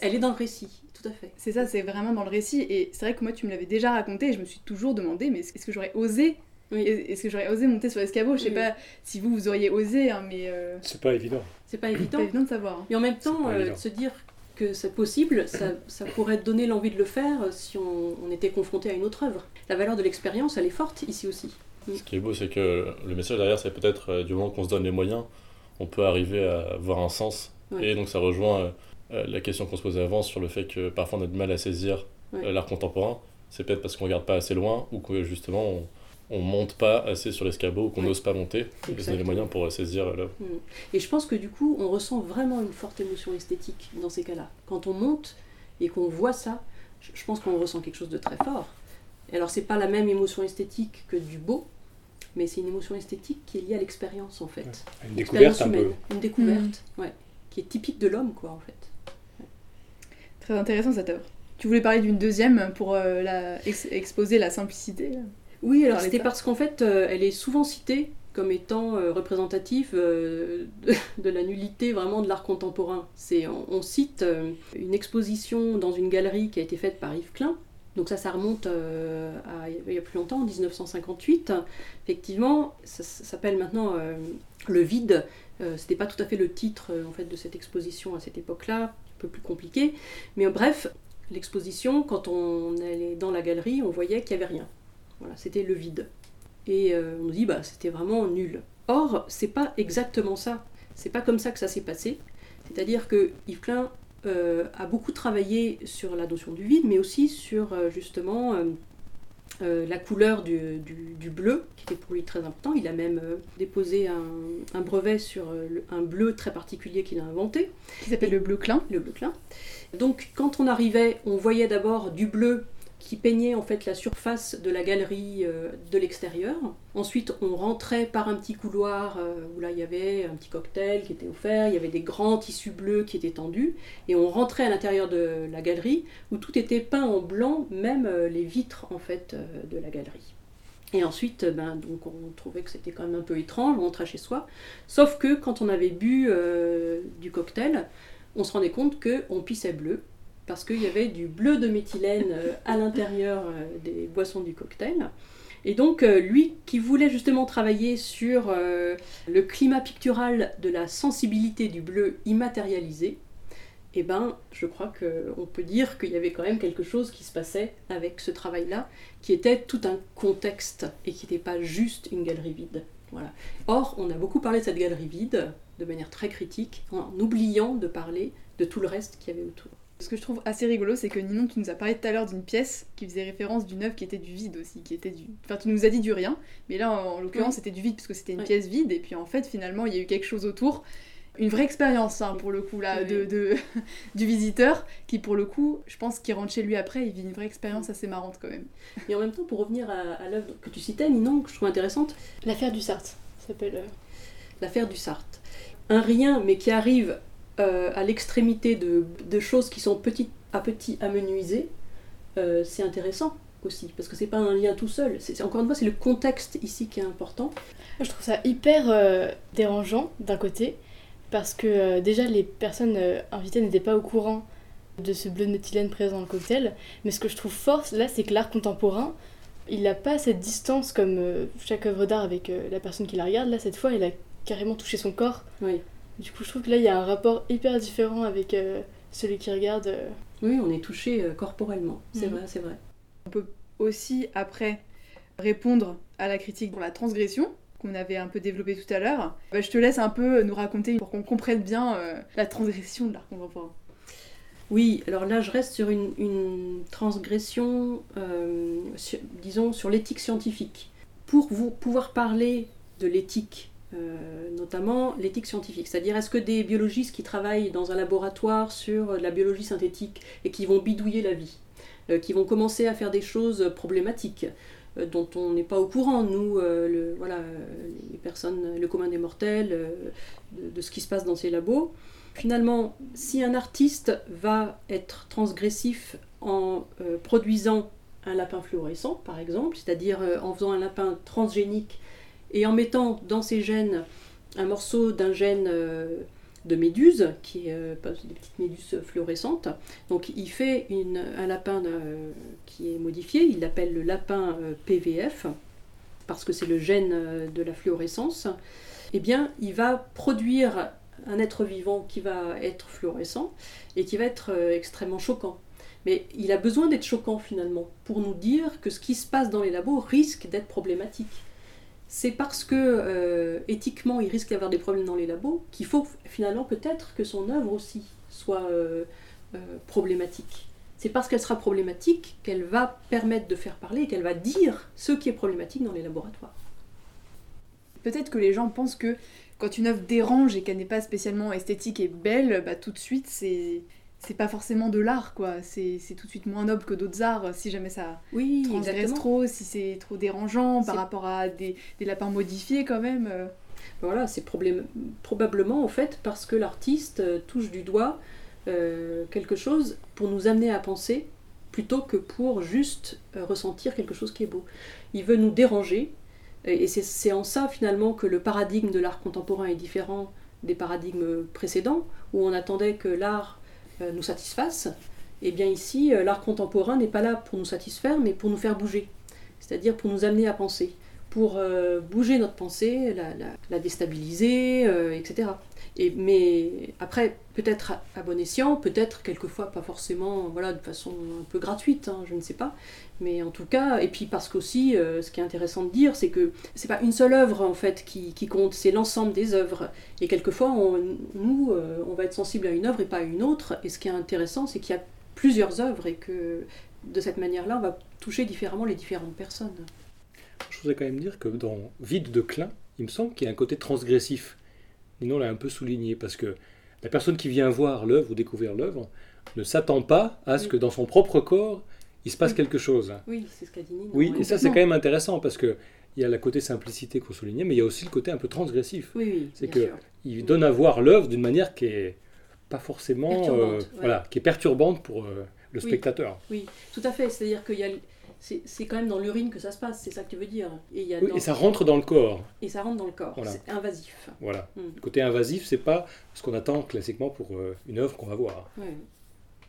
Elle est dans le récit, tout à fait. C'est ça, c'est vraiment dans le récit. Et c'est vrai que moi, tu me l'avais déjà raconté et je me suis toujours demandé, mais est-ce que j'aurais osé Oui. Est-ce que j'aurais osé monter sur l'escabeau? Je sais Oui. pas si vous, vous auriez osé, hein, mais euh, C'est pas évident. C'est pas c'est évident. pas évident de savoir. hein. Et en même temps, euh, de se dire que c'est possible, ça, ça pourrait donner l'envie de le faire si on, on était confronté à une autre œuvre. La valeur de l'expérience, elle est forte ici aussi. Ce qui est beau, c'est que le message derrière, c'est peut-être euh, du moment qu'on se donne les moyens, on peut arriver à voir un sens. Ouais. Et donc ça rejoint euh, la question qu'on se posait avant sur le fait que parfois on a du mal à saisir Ouais. euh, l'art contemporain. C'est peut-être parce qu'on regarde pas assez loin ou que justement on, on monte pas assez sur l'escabeau ou qu'on Ouais. n'ose pas monter. Les moyens pour euh, saisir l'œuvre? Et je pense que du coup, on ressent vraiment une forte émotion esthétique dans ces cas-là. Quand on monte et qu'on voit ça, je pense qu'on ressent quelque chose de très fort. Et alors, c'est pas la même émotion esthétique que du beau, mais c'est une émotion esthétique qui est liée à l'expérience en fait. Une découverte un peu. humaine, Une découverte, ouais, qui est typique de l'homme, quoi, en fait. Très intéressant cette œuvre. Tu voulais parler d'une deuxième pour euh, la, ex- exposer la simplicité. Oui, alors c'était parce qu'en fait, euh, elle est souvent citée comme étant euh, représentative de, (laughs) de la nullité vraiment de l'art contemporain. C'est, on, on cite une exposition dans une galerie qui a été faite par Yves Klein. Donc ça, ça remonte à il y a plus longtemps, en 1958. Effectivement, ça, ça s'appelle maintenant Le Vide. C'était pas tout à fait le titre en fait de cette exposition à cette époque-là, peu plus compliqué. Mais bref, l'exposition, quand on allait dans la galerie, on voyait qu'il n'y avait rien. Voilà, c'était le vide. Et euh, on nous dit, bah, c'était vraiment nul. Or, c'est pas exactement ça. C'est pas comme ça que ça s'est passé. C'est-à-dire que Yves Klein euh, a beaucoup travaillé sur la notion du vide, mais aussi sur euh, justement euh, la couleur du, du- du bleu, qui était pour lui très important. Il a même euh, déposé un, un brevet sur euh, le- un bleu très particulier qu'il a inventé Qui s'appelle le bleu clin. le bleu clin. Donc quand on arrivait, on voyait d'abord du bleu qui peignait en fait la surface de la galerie de l'extérieur. Ensuite, on rentrait par un petit couloir euh, où là il y avait un petit cocktail qui était offert, il y avait des grands tissus bleus qui étaient tendus, et on rentrait à l'intérieur de la galerie où tout était peint en blanc, même euh, les vitres en fait euh, de la galerie. Et ensuite, ben, donc on trouvait que c'était quand même un peu étrange, on rentrait chez soi. Sauf que quand on avait bu du cocktail, on se rendait compte qu'on pissait bleu, parce qu'il y avait du bleu de méthylène à l'intérieur des boissons du cocktail. Et donc, euh, lui qui voulait justement travailler sur euh, le climat pictural de la sensibilité du bleu immatérialisé, eh ben, je crois qu'on peut dire qu'il y avait quand même quelque chose qui se passait avec ce travail-là, qui était tout un contexte et qui n'était pas juste une galerie vide. Voilà. Or, on a beaucoup parlé de cette galerie vide de manière très critique, en oubliant de parler de tout le reste qu'il y avait autour. Ce que je trouve assez rigolo, c'est que Ninon, tu nous as parlé tout à l'heure d'une pièce qui faisait référence d'une œuvre qui était du vide aussi, qui était du. Enfin, tu nous as dit du rien, mais là, en, en l'occurrence, Oui. c'était du vide parce que c'était une Oui. pièce vide, et puis en fait, finalement, il y a eu quelque chose autour. Une vraie expérience, hein, pour le coup, là, Oui. de, de- (laughs) du visiteur, qui, pour le coup, je pense qu'il rentre chez lui après, il vit une vraie expérience assez marrante quand même. Et en même temps, pour revenir à, à l'œuvre que tu citais, Ninon, que je trouve intéressante, L'affaire du Sarthe ça s'appelle. euh, l'affaire du Sarthe. Un rien, mais qui arrive euh, à l'extrémité de, de choses qui sont petit à petit amenuisées, euh, c'est intéressant aussi, parce que c'est pas un lien tout seul. C'est, encore une fois, c'est le contexte ici qui est important. Je trouve ça hyper euh, dérangeant d'un côté, parce que déjà les personnes invitées n'étaient pas au courant de ce bleu de méthylène présent dans le cocktail, mais ce que je trouve fort là, c'est que l'art contemporain, il n'a pas cette distance comme chaque œuvre d'art avec la personne qui la regarde. Là, cette fois, il a carrément touché son corps. Oui. Du coup, je trouve que là, il y a un rapport hyper différent avec euh, celui qui regarde. euh. Oui, on est touché euh, corporellement, c'est Mhm. vrai, c'est vrai. aussi après répondre à la critique pour la transgression qu'on avait un peu développée tout à l'heure. Bah, je te laisse un peu nous raconter pour qu'on comprenne bien euh, la transgression de l'art contemporain. Oui, alors là, je reste sur une, une transgression, euh, sur- disons, sur l'éthique scientifique. Pour vous pouvoir parler de l'éthique, euh, notamment l'éthique scientifique, c'est-à-dire est-ce que des biologistes qui travaillent dans un laboratoire sur la biologie synthétique et qui vont bidouiller la vie, euh, qui vont commencer à faire des choses problématiques, euh, dont on n'est pas au courant, nous, le, voilà, les personnes, le commun des mortels, de, de ce qui se passe dans ces labos, Finalement, si un artiste va être transgressif en produisant un lapin fluorescent, par exemple, c'est-à-dire en faisant un lapin transgénique et en mettant dans ses gènes un morceau d'un gène euh, de méduse, qui est euh, des petites méduses fluorescentes, donc il fait un lapin euh, qui est modifié, il l'appelle le lapin PVF, parce que c'est le gène de la fluorescence, eh bien, il va produire un être vivant qui va être fluorescent et qui va être extrêmement choquant. Mais il a besoin d'être choquant finalement pour nous dire que ce qui se passe dans les labos risque d'être problématique. C'est parce que euh, éthiquement il risque d'avoir des problèmes dans les labos qu'il faut finalement peut-être que son œuvre aussi soit euh, euh, problématique. C'est parce qu'elle sera problématique qu'elle va permettre de faire parler qu'elle va dire ce qui est problématique dans les laboratoires. Peut-être que les gens pensent que quand une œuvre dérange et qu'elle n'est pas spécialement esthétique et belle, bah, tout de suite c'est c'est pas forcément de l'art, quoi. C'est tout de suite moins noble que d'autres arts si jamais ça oui, transgresse trop, si c'est trop dérangeant par rapport à des, lapins modifiés, quand même. Euh. Voilà, c'est probablement en fait parce que l'artiste euh, touche du doigt euh, quelque chose pour nous amener à penser plutôt que pour juste ressentir quelque chose qui est beau. Il veut nous déranger, et c'est en ça finalement que le paradigme de l'art contemporain est différent des paradigmes précédents, où on attendait que l'art nous satisfasse, et eh bien ici, euh, l'art contemporain n'est pas là pour nous satisfaire, mais pour nous faire bouger, c'est-à-dire pour nous amener à penser, pour euh, bouger notre pensée, la, déstabiliser, etc. Mais après, peut-être à, bon escient, peut-être quelquefois pas forcément, voilà, de façon un peu gratuite, hein, je ne sais pas. Mais en tout cas, et puis parce qu'aussi, euh, ce qui est intéressant de dire, c'est que c'est pas une seule œuvre en fait qui, compte, c'est l'ensemble des œuvres. Et quelquefois, nous, euh, on va être sensible à une œuvre et pas à une autre. Et ce qui est intéressant, c'est qu'il y a plusieurs œuvres et que de cette manière-là, on va toucher différemment les différentes personnes. Je voudrais quand même dire que dans Vide de Klein, il me semble qu'il y a un côté transgressif. Nino l'a un peu souligné parce que la personne qui vient voir l'œuvre ou découvrir l'œuvre ne s'attend pas à ce que dans son propre corps, il se passe quelque chose. Oui, c'est ce qu'a dit Nino. Oui, et ça c'est quand même intéressant parce que il y a le côté simplicité qu'on soulignait, mais il y a aussi le côté un peu transgressif. Oui, oui, c'est que il donne à voir l'œuvre d'une manière qui est pas forcément, euh, voilà, qui est perturbante pour euh, le spectateur. Oui, tout à fait. C'est-à-dire qu'il y a c'est quand même dans l'urine que ça se passe, c'est ça que tu veux dire. Et, y a oui, et ça rentre dans le corps. Et ça rentre dans le corps, c'est invasif. Voilà. Hmm. Le côté invasif, c'est pas ce qu'on attend classiquement pour euh, une œuvre qu'on va voir.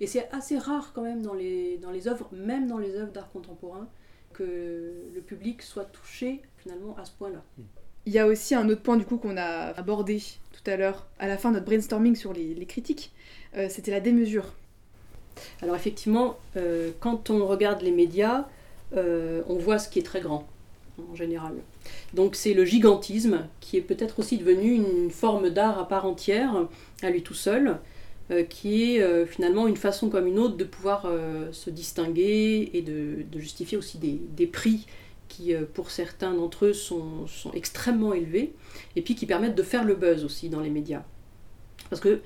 Et c'est assez rare quand même dans les, dans les œuvres, même dans les œuvres d'art contemporain, que le public soit touché finalement à ce point-là. Il y a aussi un autre point du coup qu'on a abordé tout à l'heure à la fin de notre brainstorming sur les, les critiques, euh, c'était la démesure. Alors effectivement, euh, quand on regarde les médias, euh, on voit ce qui est très grand, en général. Donc c'est le gigantisme, qui est peut-être aussi devenu une forme d'art à part entière, à lui tout seul, euh, qui est euh, finalement une façon comme une autre de pouvoir se distinguer et de, justifier aussi des, prix qui, pour certains d'entre eux, sont, sont, extrêmement élevés, et puis qui permettent de faire le buzz aussi dans les médias. Parce que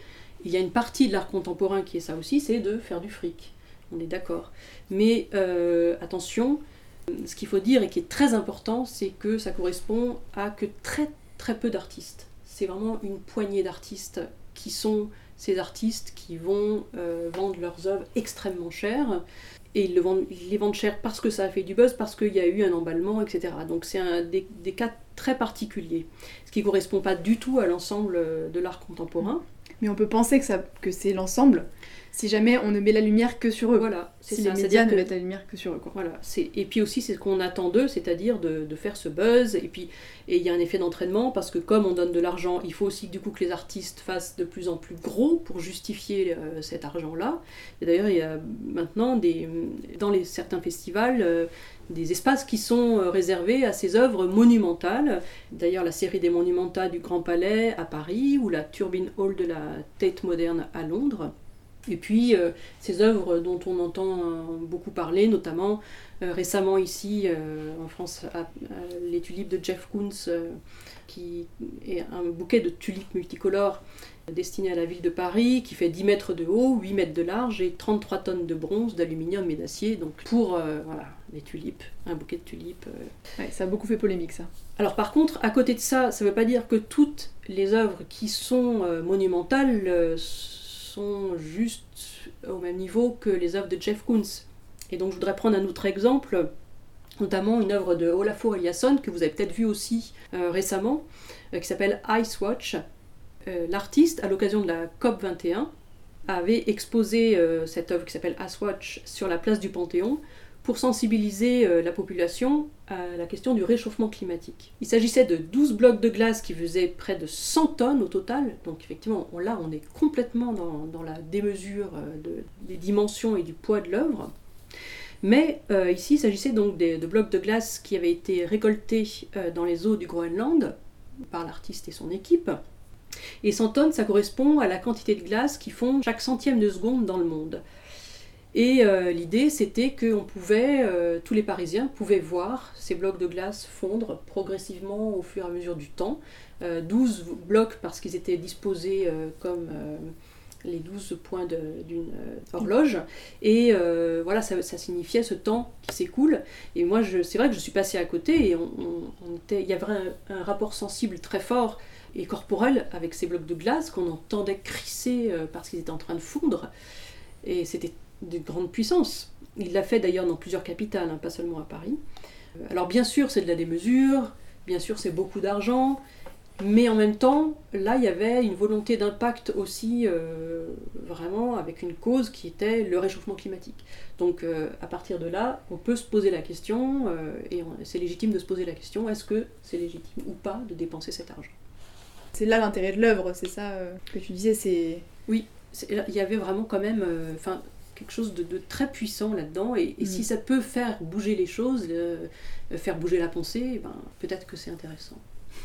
il y a une partie de l'art contemporain qui est ça aussi, c'est de faire du fric on est d'accord. Mais euh, attention, ce qu'il faut dire et qui est très important, c'est que ça correspond à que très très peu d'artistes. C'est vraiment une poignée d'artistes qui sont ces artistes qui vont euh, vendre leurs œuvres extrêmement chères. Et ils, vendent, les vendent cher parce que ça a fait du buzz, parce qu'il y a eu un emballement, etc. Donc c'est des, cas très particuliers. Ce qui ne correspond pas du tout à l'ensemble de l'art contemporain. Mais on peut penser que c'est l'ensemble, si jamais on ne met la lumière que sur eux. Voilà, si les médias ne mettent la lumière que sur eux. Voilà, et puis aussi c'est ce qu'on attend d'eux, c'est-à-dire de, faire ce buzz, et puis il y a un effet d'entraînement, parce que comme on donne de l'argent, il faut aussi du coup que les artistes fassent de plus en plus gros pour justifier euh, cet argent-là. Et d'ailleurs, il y a maintenant des, dans les, certains festivals euh, des espaces qui sont euh, réservés à ces œuvres monumentales. D'ailleurs, la série des Monumenta du Grand Palais à Paris, ou la Turbine Hall de la Tate Moderne à Londres. Et puis euh, ces œuvres dont on entend euh, beaucoup parler, notamment euh, récemment ici en France, les tulipes de Jeff Koons, qui est un bouquet de tulipes multicolores destiné à la ville de Paris, qui fait 10 mètres de haut, 8 mètres de large et 33 tonnes de bronze, d'aluminium et d'acier. Donc pour voilà, les tulipes, un bouquet de tulipes. ça a beaucoup fait polémique ça. Alors par contre, à côté de ça, ça ne veut pas dire que toutes les œuvres qui sont monumentales sont juste au même niveau que les œuvres de Jeff Koons. Et donc je voudrais prendre un autre exemple, notamment une œuvre de Olafur Eliasson que vous avez peut-être vu aussi euh, récemment, euh, qui s'appelle Ice Watch. Euh, l'artiste, à l'occasion de la COP 21, avait exposé cette œuvre qui s'appelle Ice Watch sur la place du Panthéon pour sensibiliser euh, la population à la question du réchauffement climatique. Il s'agissait de 12 blocs de glace qui faisaient près de 100 tonnes au total, donc effectivement là on est complètement dans, la démesure euh, des dimensions et du poids de l'œuvre. Mais euh, ici, il s'agissait donc de, blocs de glace qui avaient été récoltés dans les eaux du Groenland par l'artiste et son équipe. Et 100 tonnes, ça correspond à la quantité de glace qui fond chaque centième de seconde dans le monde. Et euh, l'idée, c'était que pouvait, euh, tous les Parisiens pouvaient voir ces blocs de glace fondre progressivement au fur et à mesure du temps. 12 euh, blocs parce qu'ils étaient disposés comme les 12 points d'une horloge. Et voilà, ça, signifiait ce temps qui s'écoule. Et moi, c'est vrai que je suis passée à côté et il y avait un, rapport sensible très fort et corporel avec ces blocs de glace qu'on entendait crisser parce qu'ils étaient en train de fondre. Et c'était de grande puissance. Il l'a fait d'ailleurs dans plusieurs capitales, hein, pas seulement à Paris. Euh, alors bien sûr, c'est de la démesure, bien sûr, c'est beaucoup d'argent, mais en même temps, là, il y avait une volonté d'impact aussi, euh, vraiment, avec une cause qui était le réchauffement climatique. Donc, euh, à partir de là, on peut se poser la question, et c'est légitime de se poser la question, est-ce que c'est légitime ou pas de dépenser cet argent? C'est là l'intérêt de l'œuvre, c'est ça que tu disais, c'est... Oui, il y avait vraiment quand même... Enfin, quelque chose de, très puissant là-dedans. Et, si mm. ça peut faire bouger les choses, euh, faire bouger la pensée, eh ben, peut-être que c'est intéressant.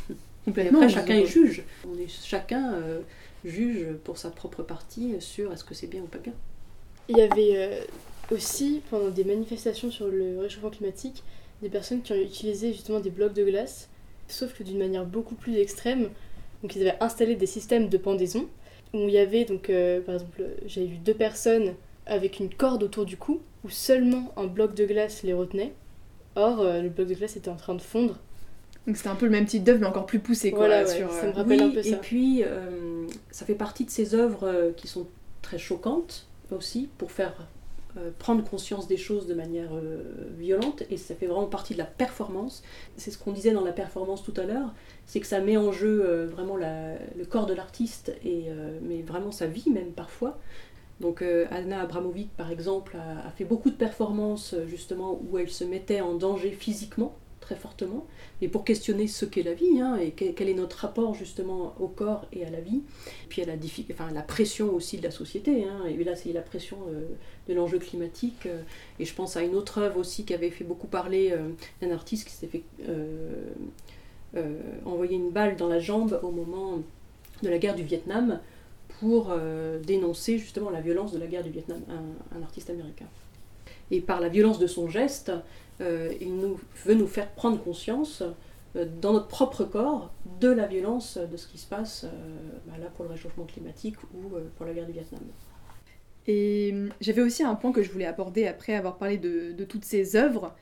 (laughs) Après, chacun est juge. On est, chacun euh, juge pour sa propre partie sur est-ce que c'est bien ou pas bien. Il y avait euh, aussi, pendant des manifestations sur le réchauffement climatique, des personnes qui ont utilisé justement des blocs de glace, sauf que d'une manière beaucoup plus extrême. Donc ils avaient installé des systèmes de pendaison, où il y avait donc, par exemple, j'avais vu deux personnes avec une corde autour du cou où seulement un bloc de glace les retenait. Or, euh, le bloc de glace était en train de fondre. Donc c'était un peu le même type d'œuvre, mais encore plus poussé. Quoi, voilà, ça me rappelle un peu ça. Et puis, euh, ça fait partie de ces œuvres euh, qui sont très choquantes aussi, pour faire prendre conscience des choses de manière violente, et ça fait vraiment partie de la performance. C'est ce qu'on disait dans la performance tout à l'heure, c'est que ça met en jeu vraiment le corps de l'artiste, et mais vraiment sa vie même parfois. Donc euh, Anna Abramovic, par exemple, a, fait beaucoup de performances euh, justement où elle se mettait en danger physiquement, très fortement, et pour questionner ce qu'est la vie, hein, et quel, est notre rapport justement au corps et à la vie. Puis elle a enfin, la pression aussi de la société, hein, et là c'est la pression euh, de l'enjeu climatique. et je pense à une autre œuvre aussi qui avait fait beaucoup parler d'un artiste qui s'est fait envoyer une balle dans la jambe au moment de la guerre du Vietnam pour euh, dénoncer justement la violence de la guerre du Vietnam, un, artiste américain. Et par la violence de son geste, euh, il nous, veut nous faire prendre conscience euh, dans notre propre corps de la violence de ce qui se passe bah là pour le réchauffement climatique ou pour la guerre du Vietnam. Et j'avais aussi un point que je voulais aborder après avoir parlé de, de toutes ces œuvres.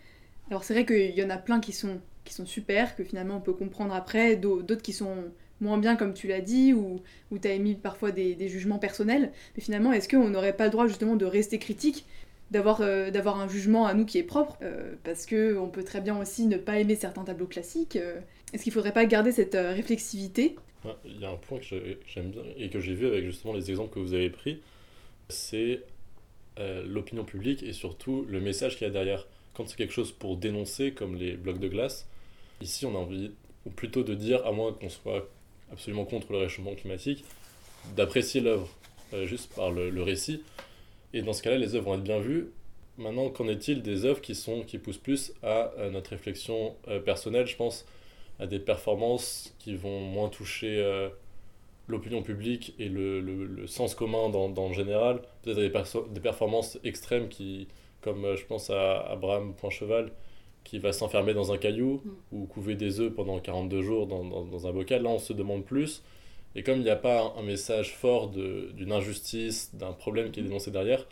Alors c'est vrai qu'il y en a plein qui sont, qui sont super, que finalement on peut comprendre après, d'autres qui sont moins bien comme tu l'as dit, ou, ou tu as émis parfois des, jugements personnels. Mais finalement, est-ce qu'on n'aurait pas le droit justement de rester critique d'avoir euh, d'avoir un jugement à nous qui est propre, euh, parce que on peut très bien aussi ne pas aimer certains tableaux classiques. Euh. Est-ce qu'il faudrait pas garder cette réflexivité? Il y a un point que j'aime bien et que j'ai vu avec justement les exemples que vous avez pris, c'est l'opinion publique et surtout le message qu'il y a derrière. Quand c'est quelque chose pour dénoncer, comme les blocs de glace, ici on a envie, ou plutôt de dire, à moins qu'on soit absolument contre le réchauffement climatique, d'apprécier l'œuvre euh, juste par le, récit. Et dans ce cas-là, les œuvres vont être bien vues. Maintenant, qu'en est-il des œuvres qui, sont, qui poussent plus à, notre réflexion euh, personnelle? Je pense à des performances qui vont moins toucher euh, l'opinion publique et le, le, sens commun dans, dans le général. Peut-être des, des, performances extrêmes qui, comme je pense à Abraham Poincheval, qui va s'enfermer dans un caillou mm. ou couver des œufs pendant 42 jours dans, dans, un bocal. Là, on se demande plus. Et comme il n'y a pas un, message fort d'une injustice, d'un problème qui est dénoncé derrière,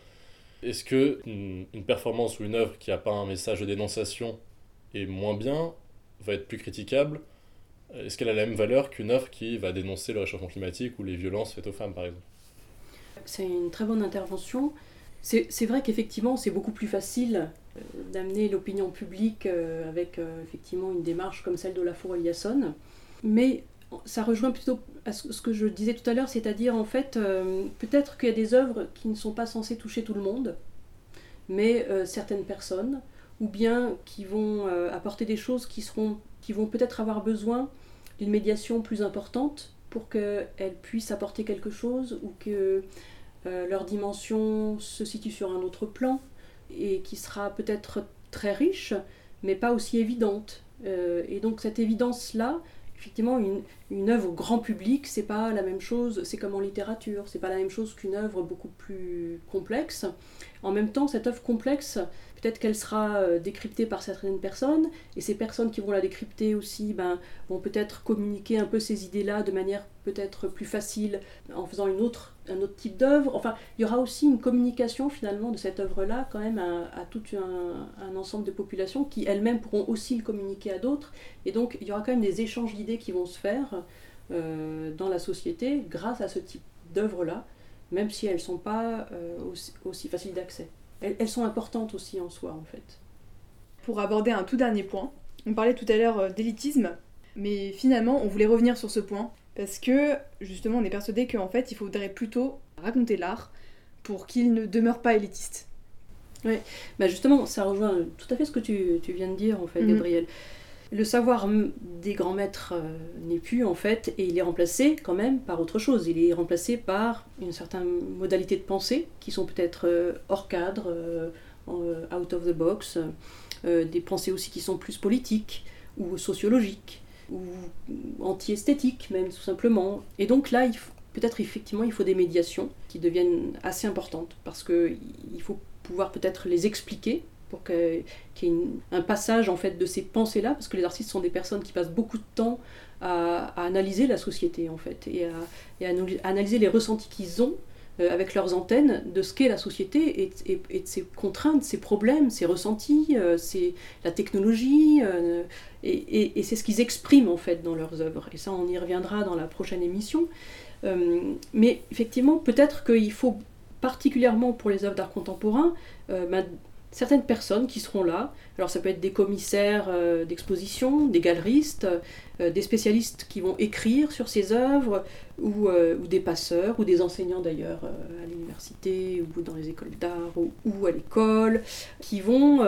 est-ce que une, performance ou une œuvre qui n'a pas un message de dénonciation est moins bien, va être plus critiquable? Est-ce qu'elle a la même valeur qu'une œuvre qui va dénoncer le réchauffement climatique ou les violences faites aux femmes, par exemple? C'est une très bonne intervention. C'est vrai qu'effectivement, c'est beaucoup plus facile euh, d'amener l'opinion publique euh, avec euh, effectivement une démarche comme celle de la Eliasson. Mais ça rejoint plutôt à ce que je disais tout à l'heure, c'est-à-dire en fait, peut-être qu'il y a des œuvres qui ne sont pas censées toucher tout le monde, mais certaines personnes, ou bien qui vont apporter des choses qui, seront, qui vont peut-être avoir besoin d'une médiation plus importante pour qu'elles puissent apporter quelque chose ou que leur dimension se situe sur un autre plan et qui sera peut-être très riche, mais pas aussi évidente. et donc cette évidence-là, effectivement, une, une œuvre grand public, c'est pas la même chose, c'est comme en littérature, c'est pas la même chose qu'une œuvre beaucoup plus complexe. En même temps, cette œuvre complexe, peut-être qu'elle sera euh, décryptée par certaines personnes, et ces personnes qui vont la décrypter aussi ben, vont peut-être communiquer un peu ces idées-là de manière peut-être plus facile en faisant une autre, un autre type d'œuvre. Enfin, il y aura aussi une communication finalement de cette œuvre-là quand même à, tout un, ensemble de populations qui elles-mêmes pourront aussi le communiquer à d'autres, et donc il y aura quand même des échanges d'idées qui vont se faire euh, dans la société grâce à ce type d'œuvre-là, même si elles ne sont pas euh, aussi faciles d'accès elles, sont importantes aussi en soi, en fait. Pour aborder un tout dernier point, on parlait tout à l'heure euh, d'élitisme, mais finalement, on voulait revenir sur ce point, parce que justement, on est persuadé qu'en fait, il faudrait plutôt raconter l'art pour qu'il ne demeure pas élitiste. Oui, bah justement, ça rejoint tout à fait ce que tu, tu viens de dire, en fait, mhm. Gabriel. Le savoir des grands maîtres euh, n'est plus en fait, et il est remplacé quand même par autre chose. Il est remplacé par une certaine modalité de pensée qui sont peut-être euh, hors cadre, euh, out of the box, des pensées aussi qui sont plus politiques ou sociologiques ou anti-esthétiques même tout simplement. Et donc là, peut-être effectivement il faut des médiations qui deviennent assez importantes parce qu'il faut pouvoir peut-être les expliquer pour qu'il y ait un passage en fait de ces pensées-là, parce que les artistes sont des personnes qui passent beaucoup de temps à, analyser la société en fait, et à, analyser les ressentis qu'ils ont euh, avec leurs antennes de ce qu'est la société et, de ses contraintes, ses problèmes, ses ressentis, euh, la technologie, euh, et, c'est ce qu'ils expriment en fait dans leurs œuvres. Et ça, on y reviendra dans la prochaine émission. mais effectivement, peut-être qu'il faut particulièrement pour les œuvres d'art contemporain, certaines personnes qui seront là. Alors ça peut être des commissaires euh, d'exposition, des galeristes, euh, des spécialistes qui vont écrire sur ces œuvres, ou, euh, ou des passeurs, ou des enseignants d'ailleurs à l'université, ou dans les écoles d'art, ou, à l'école, qui vont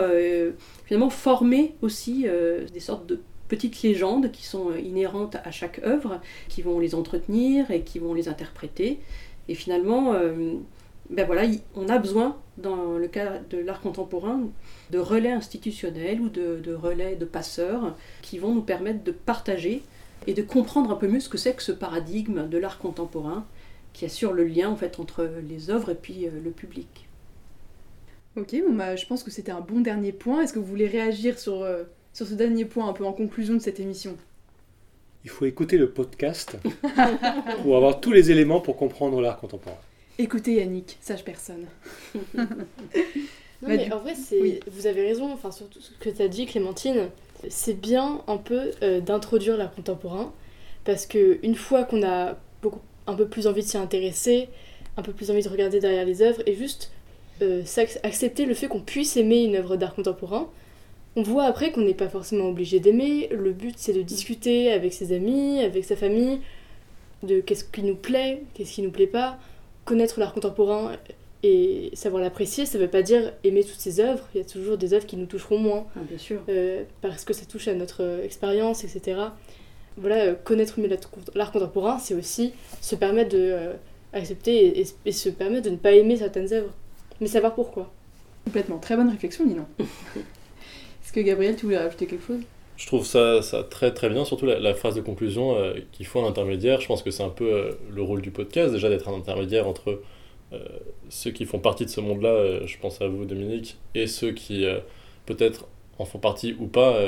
finalement former aussi des sortes de petites légendes qui sont inhérentes à chaque œuvre, qui vont les entretenir et qui vont les interpréter. Et finalement, ben voilà, on a besoin, dans le cas de l'art contemporain, de relais institutionnels ou de, relais de passeurs qui vont nous permettre de partager et de comprendre un peu mieux ce que c'est que ce paradigme de l'art contemporain qui assure le lien en fait entre les œuvres et puis euh, le public. Ok, bon bah, je pense que c'était un bon dernier point. Est-ce que vous voulez réagir sur, euh, sur ce dernier point un peu en conclusion de cette émission? Il faut écouter le podcast (laughs) pour avoir tous les éléments pour comprendre l'art contemporain. Écoutez Yannick, sage personne. (laughs) non, bah, mais en vrai, vous avez raison, enfin, surtout ce que tu as dit, Clémentine, c'est bien un peu euh, d'introduire l'art contemporain, parce que une fois qu'on a beaucoup, un peu plus envie de s'y intéresser, un peu plus envie de regarder derrière les œuvres, et juste euh, accepter le fait qu'on puisse aimer une œuvre d'art contemporain, on voit après qu'on n'est pas forcément obligé d'aimer, le but c'est de discuter avec ses amis, avec sa famille, de qu'est-ce qui nous plaît, qu'est-ce qui nous plaît pas, connaître l'art contemporain et savoir l'apprécier, ça ne veut pas dire aimer toutes ces œuvres. Il y a toujours des œuvres qui nous toucheront moins. Ah, bien sûr. Euh, parce que ça touche à notre euh, expérience, etc. Voilà, euh, connaître mieux l'art contemporain, c'est aussi se permettre de accepter et, se permettre de ne pas aimer certaines œuvres, mais savoir pourquoi. Complètement. Très bonne réflexion, Nina. (laughs) Est-ce que Gabriel, tu voulais rajouter quelque chose? Je trouve ça, très très bien, surtout la, phrase de conclusion euh, qu'il faut un intermédiaire. Je pense que c'est un peu euh, le rôle du podcast, déjà d'être un intermédiaire entre euh, ceux qui font partie de ce monde-là, je pense à vous Dominique, et ceux qui peut-être en font partie ou pas,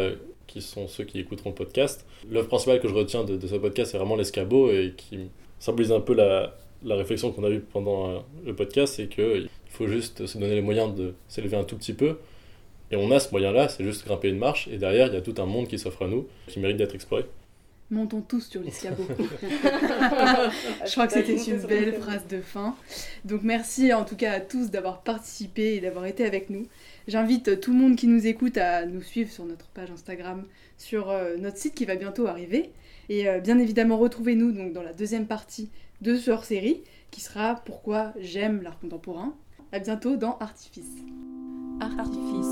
qui sont ceux qui écouteront le podcast. L'œuvre principale que je retiens de, ce podcast, c'est vraiment l'escabeau et qui symbolise un peu la réflexion qu'on a eue pendant le podcast, c'est qu'il faut juste se donner les moyens de s'élever un tout petit peu et on a ce moyen-là, c'est juste grimper une marche, et derrière, il y a tout un monde qui s'offre à nous, qui mérite d'être exploré. Montons tous sur l'escabeau. (laughs) Je crois que c'était une belle phrase de fin. Donc merci en tout cas à tous d'avoir participé et d'avoir été avec nous. J'invite tout le monde qui nous écoute à nous suivre sur notre page Instagram, sur euh, notre site qui va bientôt arriver. Et euh, bien évidemment, retrouvez-nous donc dans la deuxième partie de ce hors-série, qui sera Pourquoi j'aime l'art contemporain. À bientôt dans Artifice. Artifice.